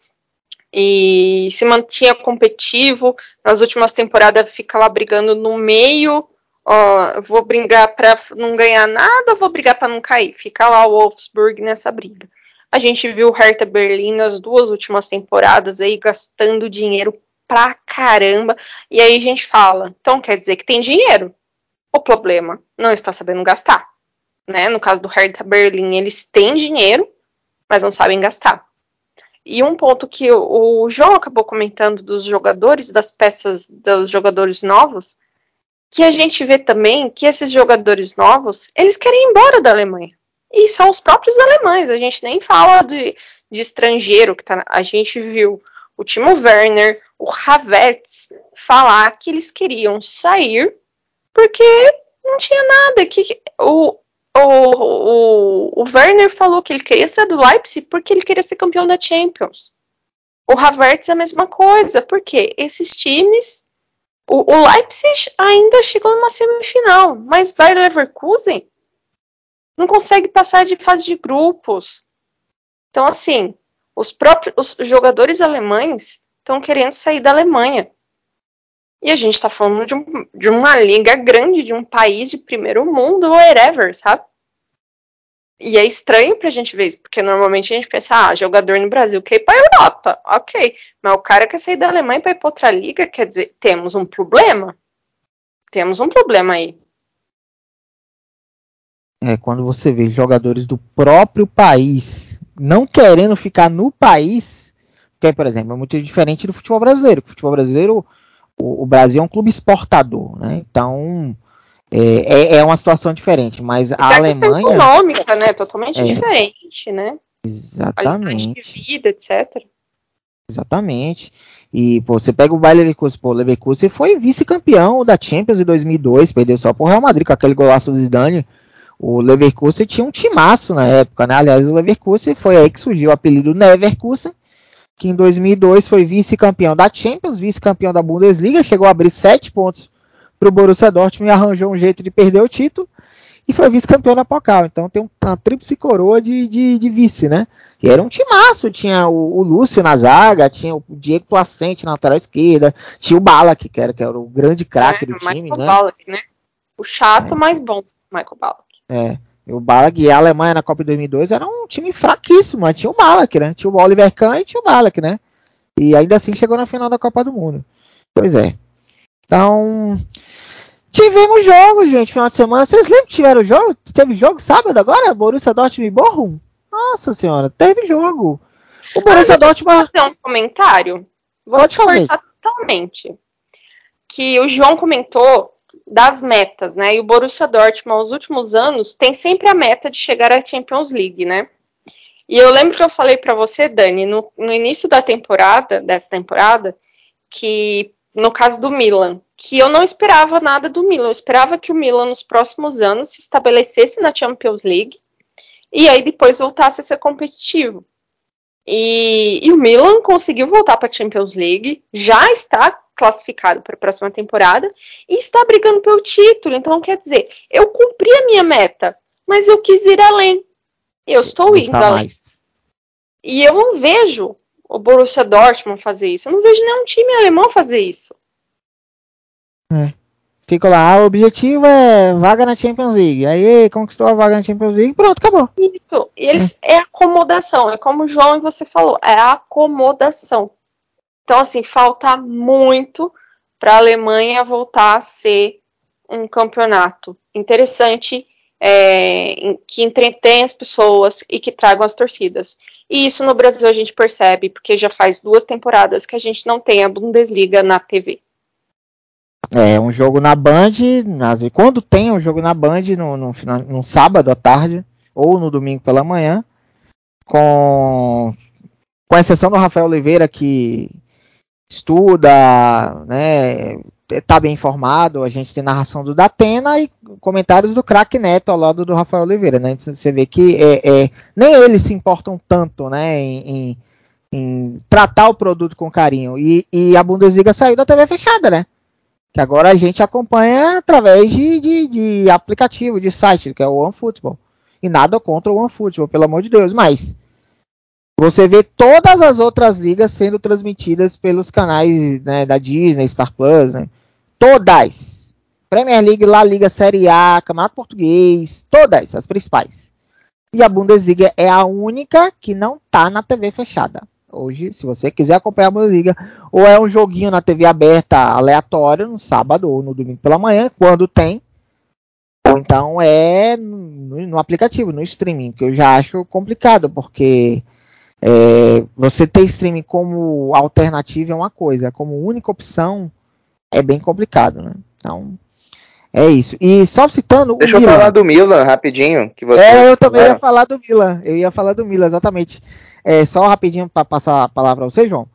e se mantinha competitivo. Nas últimas temporadas ficava brigando no meio. Ó, vou brigar para não ganhar nada, vou brigar para não cair. Fica lá o Wolfsburg nessa briga. A gente viu o Hertha Berlim nas duas últimas temporadas aí gastando dinheiro pra caramba. E aí a gente fala, então quer dizer que tem dinheiro. O problema não está sabendo gastar. Né? No caso do Hertha Berlim, eles têm dinheiro, mas não sabem gastar. E um ponto que o João acabou comentando dos jogadores, das peças dos jogadores novos, que a gente vê também que esses jogadores novos, eles querem ir embora da Alemanha. E são os próprios alemães, a gente nem fala de, de estrangeiro que tá. A gente viu o Timo Werner, o Havertz falar que eles queriam sair porque não tinha nada. Que, o, o, o, o Werner falou que ele queria ser do Leipzig porque ele queria ser campeão da Champions. O Havertz é a mesma coisa, porque esses times. O, o Leipzig ainda chegou numa semifinal, mas Bayer Leverkusen não consegue passar de fase de grupos. Então, assim, os próprios os jogadores alemães estão querendo sair da Alemanha. E a gente está falando de, um, de, uma liga grande, de um país de primeiro mundo, wherever, sabe? E é estranho pra gente ver isso, porque normalmente a gente pensa, ah, jogador no Brasil quer ir pra Europa, ok. Mas o cara quer sair da Alemanha para ir pra outra liga, quer dizer, temos um problema? Temos um problema aí. É, quando você vê jogadores do próprio país não querendo ficar no país, que, por exemplo, é muito diferente do futebol brasileiro. O futebol brasileiro, o, o Brasil é um clube exportador, né? Então é, é, é uma situação diferente. Mas a é Alemanha. econômica, né? Totalmente é, diferente, né? Exatamente. de vida, etc. Exatamente. E pô, você pega o Bayer Leverkusen, pô, o Leverkusen foi vice-campeão da Champions em 2002, perdeu só pro Real Madrid com aquele golaço do Zidane. O Leverkusen tinha um timaço na época, né? Aliás, o Leverkusen foi aí que surgiu o apelido Neverkusen, que em 2002 foi vice-campeão da Champions, vice-campeão da Bundesliga, chegou a abrir sete pontos para o Borussia Dortmund e arranjou um jeito de perder o título e foi vice-campeão da Pokal. Então tem uma tríplice coroa de, de, de, vice, né? E era um timaço, tinha o, o, Lúcio na zaga, tinha o Diego Placente na lateral esquerda, tinha o Balak, que era, que era o grande craque é, do time, Michael né? Ballack, né? O chato, é. mas bom, Michael Ballack. É. O Balak e a Alemanha na Copa de 2002 era um time fraquíssimo, mas tinha o Balak, né? Tinha o Oliver Kahn e tinha o Balak, né? E ainda assim chegou na final da Copa do Mundo. Pois é. Então, tivemos jogo, gente, final de semana. Vocês lembram que tiveram jogo? Teve jogo sábado agora? Borussia Dortmund e Bochum? Nossa senhora, teve jogo. O Borussia ah, Dortmund... Fazer um comentário? Vou Pode te fazer. totalmente. Que o João comentou das metas, né? E o Borussia Dortmund, nos últimos anos, tem sempre a meta de chegar à Champions League, né? E eu lembro que eu falei para você, Dani, no, no, início da temporada, dessa temporada, que no caso do Milan, que eu não esperava nada do Milan. Eu esperava que o Milan, nos próximos anos, se estabelecesse na Champions League e aí depois voltasse a ser competitivo. E, e o Milan conseguiu voltar para a Champions League, já está classificado para a próxima temporada e está brigando pelo título. Então, quer dizer, eu cumpri a minha meta, mas eu quis ir além. Eu estou indo além. Mais. E eu não vejo o Borussia Dortmund fazer isso. Eu não vejo nenhum time alemão fazer isso. É. Fica lá, ah, o objetivo é vaga na Champions League. Aí conquistou a vaga na Champions League, pronto, acabou. Isso. E eles é, é acomodação, é como o João e você falou, é acomodação. Então, assim, falta muito para a Alemanha voltar a ser um campeonato interessante, é, que entretém as pessoas e que tragam as torcidas. E isso no Brasil a gente percebe, porque já faz duas temporadas que a gente não tem a Bundesliga na TV. É, um jogo na Band, quando tem um jogo na Band, no, no, no sábado à tarde, ou no domingo pela manhã, com, com exceção do Rafael Oliveira, que estuda, né, tá bem informado, a gente tem narração do Datena e comentários do craque Neto ao lado do Rafael Oliveira, né? Você vê que é, é, nem eles se importam tanto, né, em, em, em tratar o produto com carinho. E, e, a Bundesliga saiu da TV fechada, né? Que agora a gente acompanha através de, de, de aplicativo, de site, que é o OneFootball. E nada contra o OneFootball, pelo amor de Deus, mas você vê todas as outras ligas sendo transmitidas pelos canais né, da Disney, Star Plus, né? Todas. Premier League, La Liga, Série A, Campeonato Português, todas, as principais. E a Bundesliga é a única que não tá na TV fechada. Hoje, se você quiser acompanhar a Bundesliga, ou é um joguinho na TV aberta aleatório, no sábado ou no domingo pela manhã, quando tem. Ou então é no, no aplicativo, no streaming, que eu já acho complicado, porque é, você ter streaming como alternativa é uma coisa, como única opção é bem complicado, né? Então, é isso. E só citando Deixa eu Milan. falar do Milan rapidinho. Que você é, eu também ia falar do Milan. Eu ia falar do Milan, exatamente. É, só rapidinho para passar a palavra a você, João.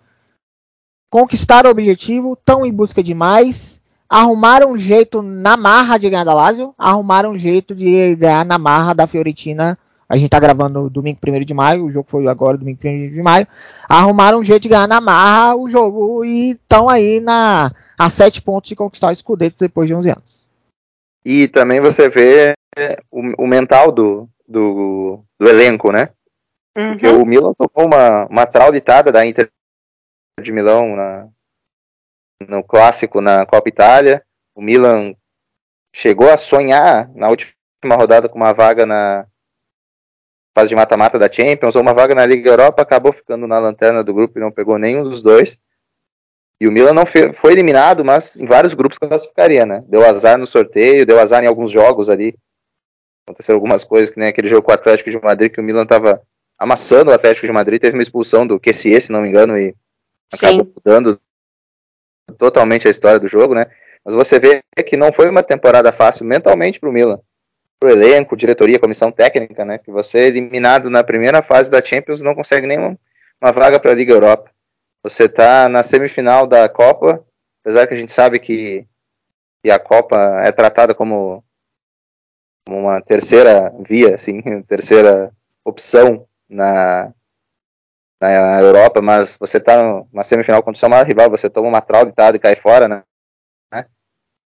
conquistaram o objetivo, estão em busca de mais, arrumaram um jeito na marra de ganhar da Lazio, arrumaram um jeito de ganhar na marra da Fiorentina. A gente tá gravando domingo 1 de maio, o jogo foi agora domingo 1 de maio. Arrumaram um jeito de ganhar na marra o jogo e estão aí na, a sete pontos de conquistar o Scudetto depois de 11 anos. E também você vê o, o mental do, do, do, elenco, né? Uhum. Porque o Milan tomou uma, uma traulitada da Inter de Milão na, no clássico na Copa Itália. O Milan chegou a sonhar na última rodada com uma vaga na fase de mata-mata da Champions ou uma vaga na Liga Europa, acabou ficando na lanterna do grupo e não pegou nenhum dos dois. E o Milan não foi eliminado, mas em vários grupos classificaria, né? Deu azar no sorteio, deu azar em alguns jogos ali. Aconteceram algumas coisas, que nem aquele jogo com o Atlético de Madrid, que o Milan estava amassando o Atlético de Madrid, teve uma expulsão do QCE, se não me engano, e Sim. acabou mudando totalmente a história do jogo, né? Mas você vê que não foi uma temporada fácil mentalmente para o Milan, para o elenco, diretoria, comissão técnica, né? Que você é eliminado na primeira fase da Champions não consegue nenhuma uma vaga para a Liga Europa. Você está na semifinal da Copa, apesar que a gente sabe que, que a Copa é tratada como, uma terceira via, assim, [laughs] terceira opção na, na Europa, mas você tá numa semifinal contra o seu maior rival, você toma uma traulitada e cai fora, né?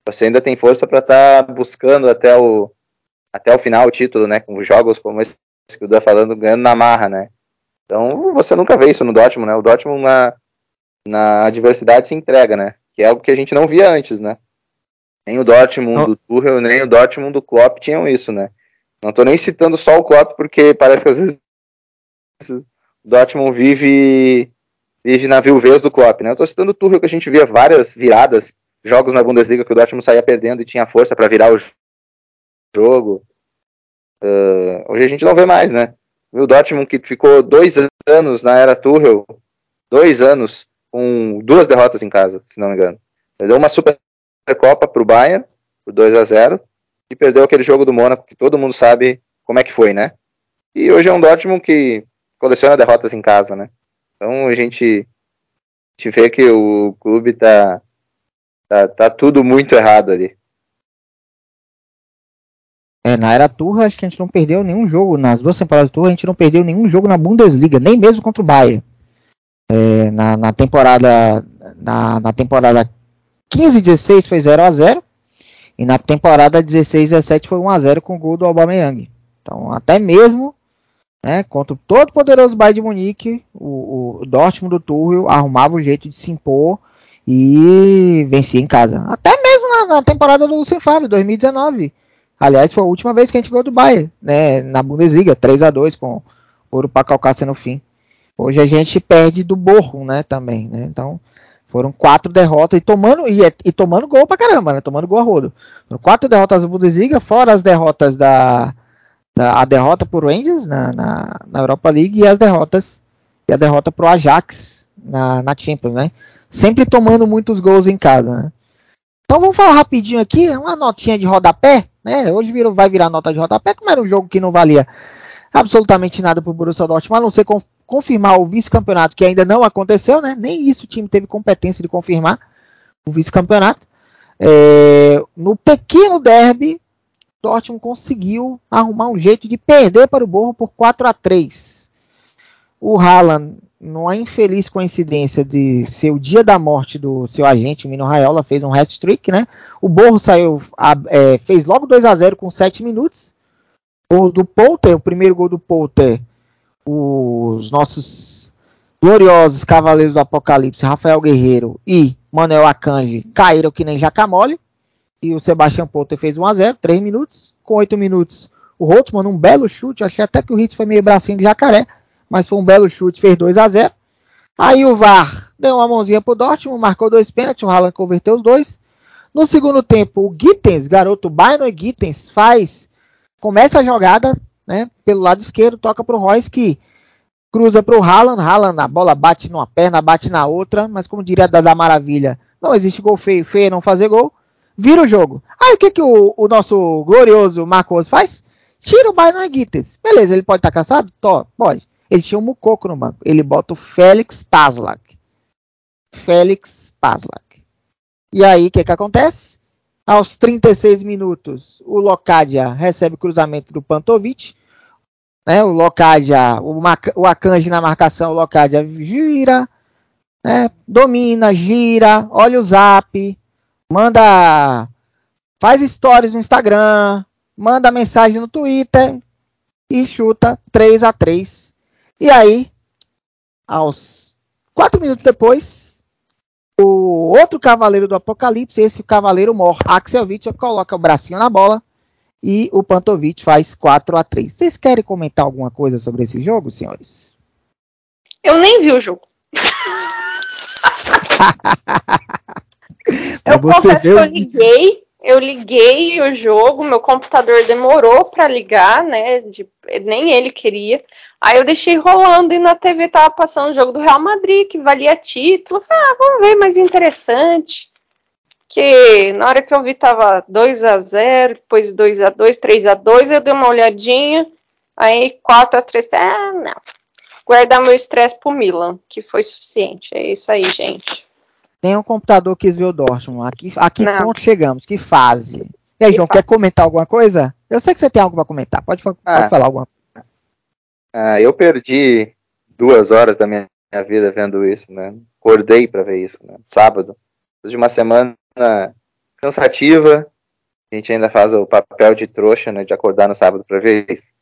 Você ainda tem força para estar tá buscando até o, até o final o título, né? Com jogos como esse que o Dan falando, ganhando na marra, né? Então você nunca vê isso no Dortmund, né? O Dortmund na, na adversidade se entrega, né? Que é algo que a gente não via antes, né? Nem o Dortmund oh. do Tuchel, nem o Dortmund do Klopp tinham isso, né? Não tô nem citando só o Klopp, porque parece que às vezes o Dortmund vive, vive na viuvez do Klopp, né? Eu tô citando o Tuchel que a gente via várias viradas, jogos na Bundesliga que o Dortmund saía perdendo e tinha força para virar o jogo. Uh, hoje a gente não vê mais, né? O Dortmund que ficou dois anos na era Tuchel, dois anos com duas derrotas em casa, se não me engano. Perdeu uma Supercopa pro Bayern, por 2 a 0 e perdeu aquele jogo do Mônaco que todo mundo sabe como é que foi, né? E hoje é um Dortmund que coleciona derrotas em casa, né? Então a gente, a gente vê que o clube tá, tá, tá tudo muito errado ali. É, na era Turra, a gente não perdeu nenhum jogo. Nas duas temporadas Turra, a gente não perdeu nenhum jogo na Bundesliga, nem mesmo contra o Bayern. É, na, na, temporada na, na temporada 15 16 foi 0 a 0 e na temporada 16 17 foi 1 a 0 com o gol do Aubameyang. Então, até mesmo né, contra o todo poderoso Bayern de Munique, o, o Dortmund do Tuchel arrumava o jeito de se impor e vencia em casa. Até mesmo na, na temporada do Lucien Favre, 2019. Aliás, foi a última vez que a gente ganhou do Bayern, né, na Bundesliga, 3 a 2 com Ouro Pacalcácia no fim. Hoje a gente perde do Borro, né, também, né? Então, foram quatro derrotas e tomando e, e tomando gol pra caramba, né? Tomando gol a rodo. Foram quatro derrotas da Bundesliga, fora as derrotas da a derrota por Rangers na, na, na, Europa League e as derrotas e a derrota pro Ajax na, na Champions, né? Sempre tomando muitos gols em casa, né? Então vamos falar rapidinho aqui, uma notinha de rodapé, né? Hoje virou, vai virar nota de rodapé, como era um jogo que não valia absolutamente nada pro Borussia Dortmund, a não ser com, confirmar o vice-campeonato, que ainda não aconteceu, né? Nem isso o time teve competência de confirmar o vice-campeonato. É, no pequeno derby, Dortmund conseguiu arrumar um jeito de perder para o Borro por 4 a 3. O Haaland, numa infeliz coincidência de ser o dia da morte do seu agente, o Mino Raiola, fez um hat-trick, né? O Borro saiu, é, fez logo 2 a 0 com 7 minutos. O do Polter, o primeiro gol do Polter, os nossos gloriosos Cavaleiros do Apocalipse, Rafael Guerreiro e Manuel Akanji, caíram que nem jacamole e o Sebastião Potter fez 1x0, 3 minutos. Com 8 minutos, o Holtzman, um belo chute. Achei até que o Hitz foi meio bracinho de jacaré, mas foi um belo chute, fez 2x0. Aí o VAR deu uma mãozinha pro Dortmund, marcou dois pênaltis, o Haaland converteu os dois. No segundo tempo, o Gittens, garoto Byron Gittens, faz, começa a jogada, né, pelo lado esquerdo, toca pro Royce que cruza pro Haaland, Haaland, a bola bate numa perna, bate na outra, mas como diria da Maravilha, não existe gol feio, feio é não fazer gol vira o jogo. Aí o que, que o, o nosso glorioso Marcos faz? Tira o Byron Gittes. Beleza, ele pode estar tá cansado? Tó, pode. Ele tinha um Mucoco no banco. Ele bota o Félix Paslak. Félix Paslak. E aí, o que, que acontece? Aos 36 minutos, o Locadia recebe cruzamento do Pantovic. Né, o Locadia, o, o Akanji na marcação, o Locadia gira, né, domina, gira, olha o zap, manda, faz stories no Instagram, manda mensagem no Twitter e chuta 3 a 3 E aí, aos 4 minutos depois, o outro cavaleiro do Apocalipse, esse cavaleiro mor, Axel Witscher, coloca o bracinho na bola e o Pantovic faz 4 a 3 Vocês querem comentar alguma coisa sobre esse jogo, senhores? Eu nem vi o jogo. [laughs] eu confesso que eu liguei, eu liguei o jogo, meu computador demorou para ligar, né? De, nem ele queria. Aí eu deixei rolando e na TV tava passando o jogo do Real Madrid, que valia título. Falei, ah, vamos ver, mais interessante. Que na hora que eu vi tava 2 a 0 depois 2 a 2 3 a 2 eu dei uma olhadinha. Aí 4 a 3 Ah, não. Guardar meu estresse pro Milan, que foi suficiente. É isso aí, gente. Tem um computador que ver o Dortmund. Aqui, a que ponto chegamos? Que fase? E aí, que João, fase? quer comentar alguma coisa? Eu sei que você tem algo para comentar. Pode, pode ah, falar alguma coisa. Ah, eu perdi duas horas da minha, minha vida vendo isso, né? Acordei para ver isso, né? Sábado. Depois de uma semana cansativa, a gente ainda faz o papel de trouxa, né? De acordar no sábado para ver isso.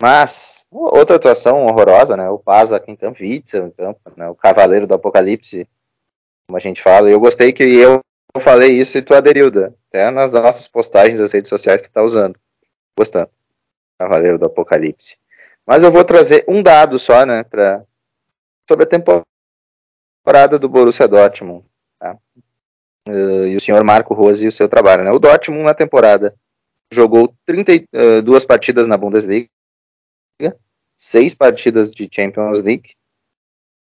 Mas, outra atuação horrorosa, né? O Paza Quintan Witzel, então, né? o Cavaleiro do Apocalipse, como a gente fala. Eu gostei que eu falei isso e tu aderiu, Dan. Até nas nossas postagens das redes sociais tu tá usando. Gostando. Cavaleiro do Apocalipse. Mas eu vou trazer um dado só, né, pra, sobre a temporada do Borussia Dortmund. Tá? Uh, e o senhor Marco Rose e o seu trabalho. Né? O Dortmund na temporada jogou 32 uh, partidas na Bundesliga, seis partidas de Champions League,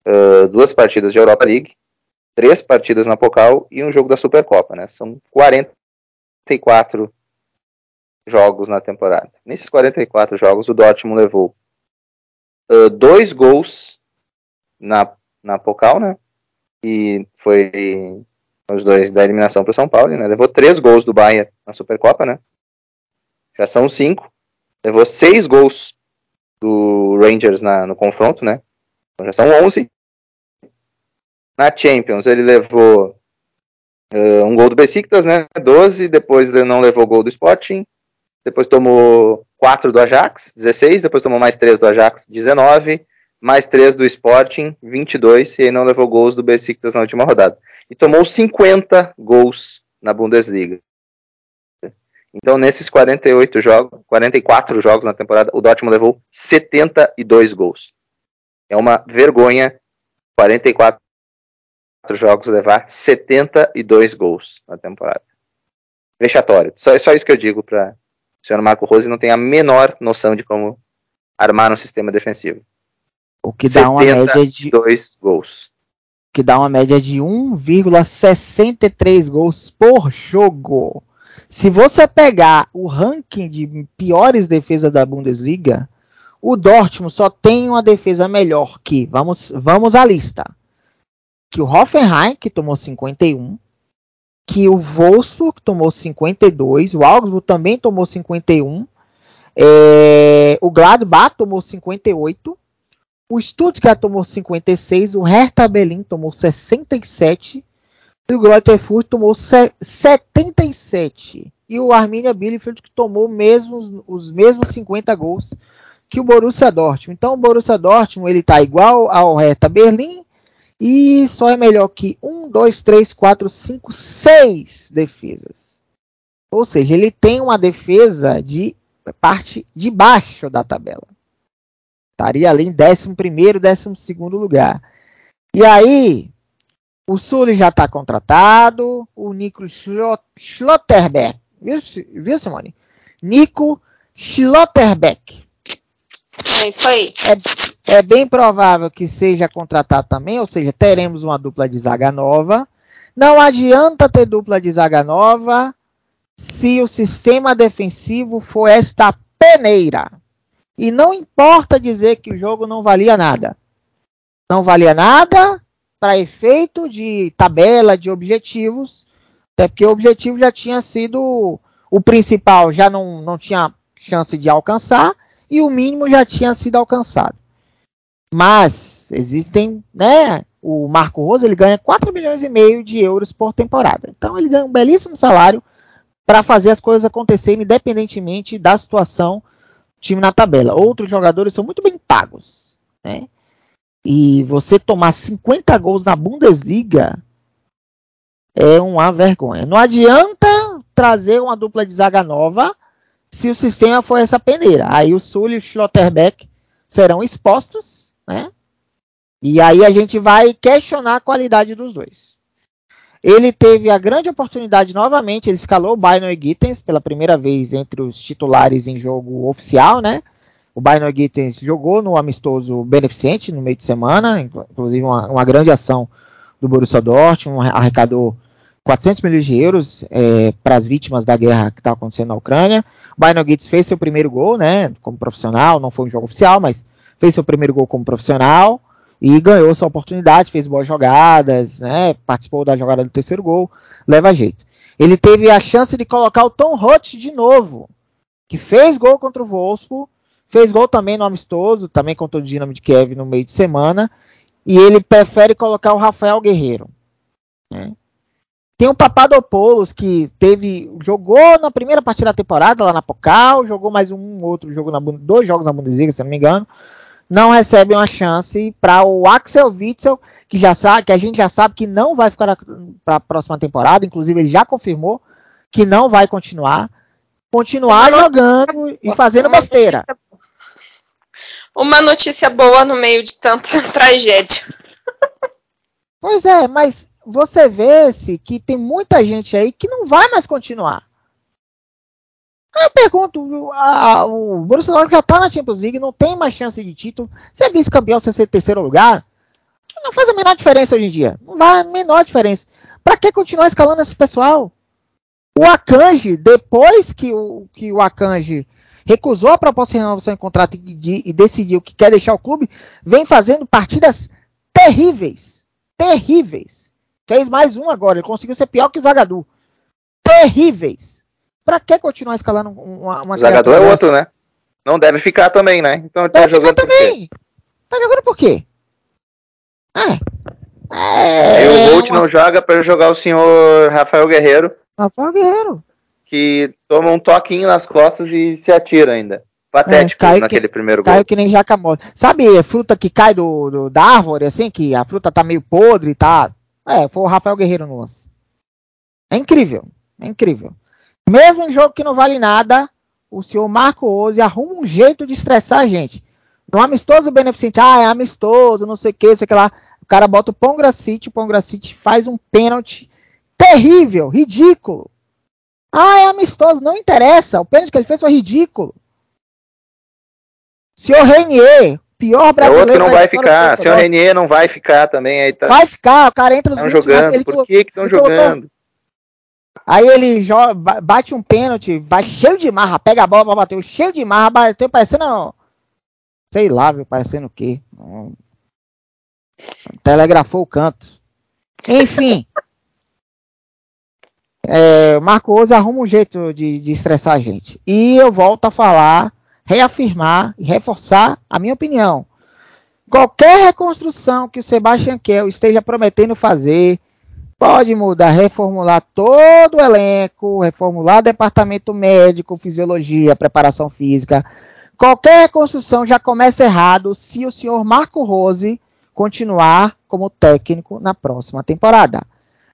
uh, duas partidas de Europa League, três partidas na Pocal e um jogo da Supercopa, né? São 44 jogos na temporada. Nesses 44 jogos, o Dortmund levou uh, dois gols na, na Pocal, né? E foi os dois da eliminação para o São Paulo, né? Levou três gols do Bayern na Supercopa, né? Já são cinco. Levou seis gols do Rangers na, no confronto, né? Então já são onze. Na Champions, ele levou uh, um gol do Besiktas, né? 12, depois ele não levou gol do Sporting, depois tomou 4 do Ajax, 16, depois tomou mais 3 do Ajax, 19, mais 3 do Sporting, 22, e aí não levou gols do Besiktas na última rodada. E tomou 50 gols na Bundesliga. Então, nesses 48 jogos, 44 jogos na temporada, o Dortmund levou 72 gols. É uma vergonha 44 jogos levar 72 gols na temporada. Vexatório. Só, só isso que eu digo para o senhor Marco Rose não tem a menor noção de como armar um sistema defensivo. O que dá uma média de dois gols. Que dá uma média de 1,63 gols por jogo. Se você pegar o ranking de piores defesas da Bundesliga, o Dortmund só tem uma defesa melhor que, vamos, vamos à lista que o Hoffenheim, que tomou 51, que o Wolfsburg tomou 52, o Augsburg também tomou 51, é, o Gladbach tomou 58, o Stuttgart tomou 56, o Hertha Berlin tomou 67 e o Greuther Fürth tomou 77 e o Arminia Bielefeld que tomou mesmo, os mesmos 50 gols que o Borussia Dortmund. Então o Borussia Dortmund ele está igual ao Hertha Berlim e só é melhor que um, dois, três, quatro, cinco, seis defesas. Ou seja, ele tem uma defesa de parte de baixo da tabela. Estaria ali em 11 primeiro, 12 segundo lugar. E aí, o Sully já está contratado, o Nico Schlotterbeck, viu, viu Simone? Nico Schlotterbeck. É isso aí. É, é bem provável que seja contratado também, ou seja, teremos uma dupla de zaga nova. Não adianta ter dupla de zaga nova se o sistema defensivo for esta peneira. E não importa dizer que o jogo não valia nada. Não valia nada para efeito de tabela, de objetivos, até porque o objetivo já tinha sido o principal, já não, não tinha chance de alcançar, e o mínimo já tinha sido alcançado. Mas existem, né? O Marco Rosa ele ganha 4 milhões e meio de euros por temporada. Então ele ganha um belíssimo salário para fazer as coisas acontecerem independentemente da situação time na tabela. Outros jogadores são muito bem pagos, né? E você tomar 50 gols na Bundesliga é uma vergonha. Não adianta trazer uma dupla de zaga nova se o sistema for essa peneira. Aí o Sul e o Schlotterbeck serão expostos, né? E aí a gente vai questionar a qualidade dos dois. Ele teve a grande oportunidade novamente, ele escalou o Bynor Gittens pela primeira vez entre os titulares em jogo oficial, né? O Bynor Gittens jogou no amistoso beneficente no meio de semana, inclusive uma, uma grande ação do Borussia Dortmund, arrecadou 400 milhões de euros é, para as vítimas da guerra que está acontecendo na Ucrânia. O Bynor Gittens fez seu primeiro gol, né, como profissional, não foi um jogo oficial, mas fez seu primeiro gol como profissional e ganhou sua oportunidade, fez boas jogadas, né, participou da jogada do terceiro gol, leva jeito. Ele teve a chance de colocar o Tom Roth de novo, que fez gol contra o Wolfsburg, fez gol também no amistoso, também contra o Dinamo de Kiev no meio de semana, e ele prefere colocar o Rafael Guerreiro. Né? Tem o Papadopoulos, que teve jogou na primeira partida da temporada lá na Pocal, jogou mais um outro jogo na dois jogos na Bundesliga, se não me engano, não recebe uma chance para o Axel Witzel, que já sabe, que a gente já sabe que não vai ficar para a próxima temporada, inclusive ele já confirmou que não vai continuar, continuar jogando e fazendo uma besteira. Notícia, uma notícia boa no meio de tanta [laughs] tragédia. Pois é, mas você vê se que tem muita gente aí que não vai mais continuar. Eu pergunto, a, o Dortmund já está na Champions League, não tem mais chance de título. Você é vice-campeão, você ser terceiro lugar, não faz a menor diferença hoje em dia. Não vai a menor diferença. Para que continuar escalando esse pessoal? O Akanji, depois que o, que o Akanji recusou a proposta de renovação de contrato e, de, e decidiu que quer deixar o clube, vem fazendo partidas terríveis. Terríveis. Fez mais um agora, ele conseguiu ser pior que o Zagadou. Terríveis. Pra que continuar escalando uma, uma O Zagadou é outro, né? Não deve ficar também, né? Então ele tá Deve jogando ficar por quê? também. Tá jogando por quê? É. Aí É. o Bolt não joga para jogar o senhor Rafael Guerreiro, Rafael Guerreiro. que toma um toquinho nas costas e se atira ainda. Patético É, caiu naquele primeiro Caiu gol. que nem jacamole. Sabe a fruta que cai do, do- da árvore, assim, que a fruta tá meio podre e tá. É, foi o Rafael Guerreiro no lance. É incrível. É incrível. Mesmo em jogo que não vale nada, o senhor Marco Ose arruma um jeito de estressar a gente. No amistoso beneficente, ah, é amistoso, não sei o que, sei o que lá. O cara bota o Pongracite, o Pongracite faz um pênalti terrível, ridículo. Ah, é amistoso, não interessa. O pênalti que ele fez foi ridículo. Senhor Renier, pior É outro brasileiro. não vai ficar. Senhor Renier não vai ficar também. Aí tá, Vai ficar, o cara entra nos tão 20 jogando. ele Por que estão ele colocou- jogando? Aí ele joga, ba- bate um pênalti, vai cheio de marra, pega a bola pra bater, cheio de marra, bateu parecendo. Sei lá, viu, parecendo o quê? Hum. Telegrafou o canto. Enfim. [laughs] é, Marco Oza arruma um jeito de, de estressar a gente. E eu volto a falar, reafirmar e reforçar a minha opinião. Qualquer reconstrução que o Sebastian Kell esteja prometendo fazer, pode mudar, reformular todo o elenco, reformular departamento médico, fisiologia, preparação física. Qualquer reconstrução já começa errado se o senhor Marco Rose continuar como técnico na próxima temporada.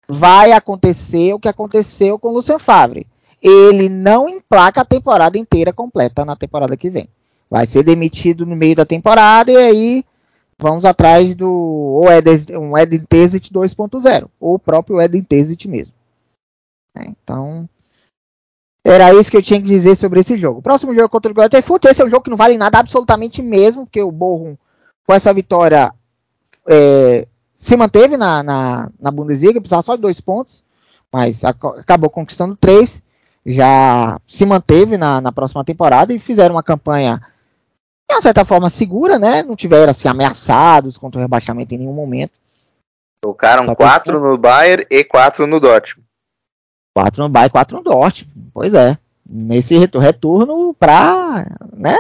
Vai acontecer o que aconteceu com o Lucien Favre. Ele não emplaca a temporada inteira completa na temporada que vem. Vai ser demitido no meio da temporada e aí vamos atrás do ou Eden, um Eden Tesit 2.0, ou o próprio Eden Tesit mesmo. É, então, era isso que eu tinha que dizer sobre esse jogo. Próximo jogo contra o Greuther Furt, esse é um jogo que não vale nada absolutamente mesmo, porque o Bochum, com essa vitória, é, se manteve na, na, na Bundesliga, precisava só de dois pontos, mas ac acabou conquistando três, já se manteve na, na próxima temporada e fizeram uma campanha de uma certa forma segura, né? Não tiveram assim ameaçados contra o rebaixamento em nenhum momento. Tocaram 4 no Bayern e 4 no Dortmund. 4 no Bayern, 4 no Dortmund. Pois é. Nesse retorno pra, né?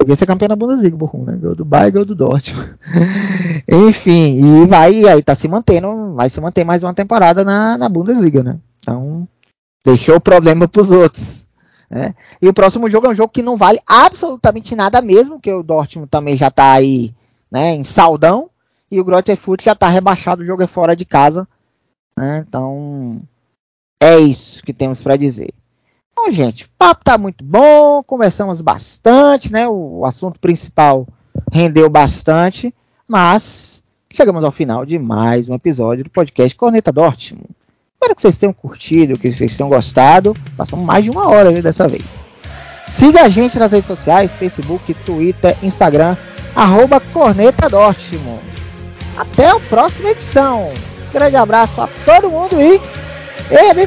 Podia ser campeão da Bundesliga, Bochum, né? Gol do Bayern, gol do Dortmund. [laughs] Enfim, e vai aí tá se mantendo, vai se manter mais uma temporada na, na Bundesliga, né? Então, deixou o problema pros outros. Né? E o próximo jogo é um jogo que não vale absolutamente nada mesmo, que o Dortmund também já tá aí, né, em saldão, e o Grotterfoot já tá rebaixado, o jogo é fora de casa, né? Então, é isso que temos para dizer. Bom, gente, o papo tá muito bom, conversamos bastante, né? O assunto principal rendeu bastante, mas chegamos ao final de mais um episódio do podcast Corneta Dortmund. Espero que vocês tenham curtido, que vocês tenham gostado. Passamos mais de uma hora viu, dessa vez. Siga a gente nas redes sociais, Facebook, Twitter, Instagram, arroba Corneta Dortmund. Até a próxima edição. Grande abraço a todo mundo e... E bem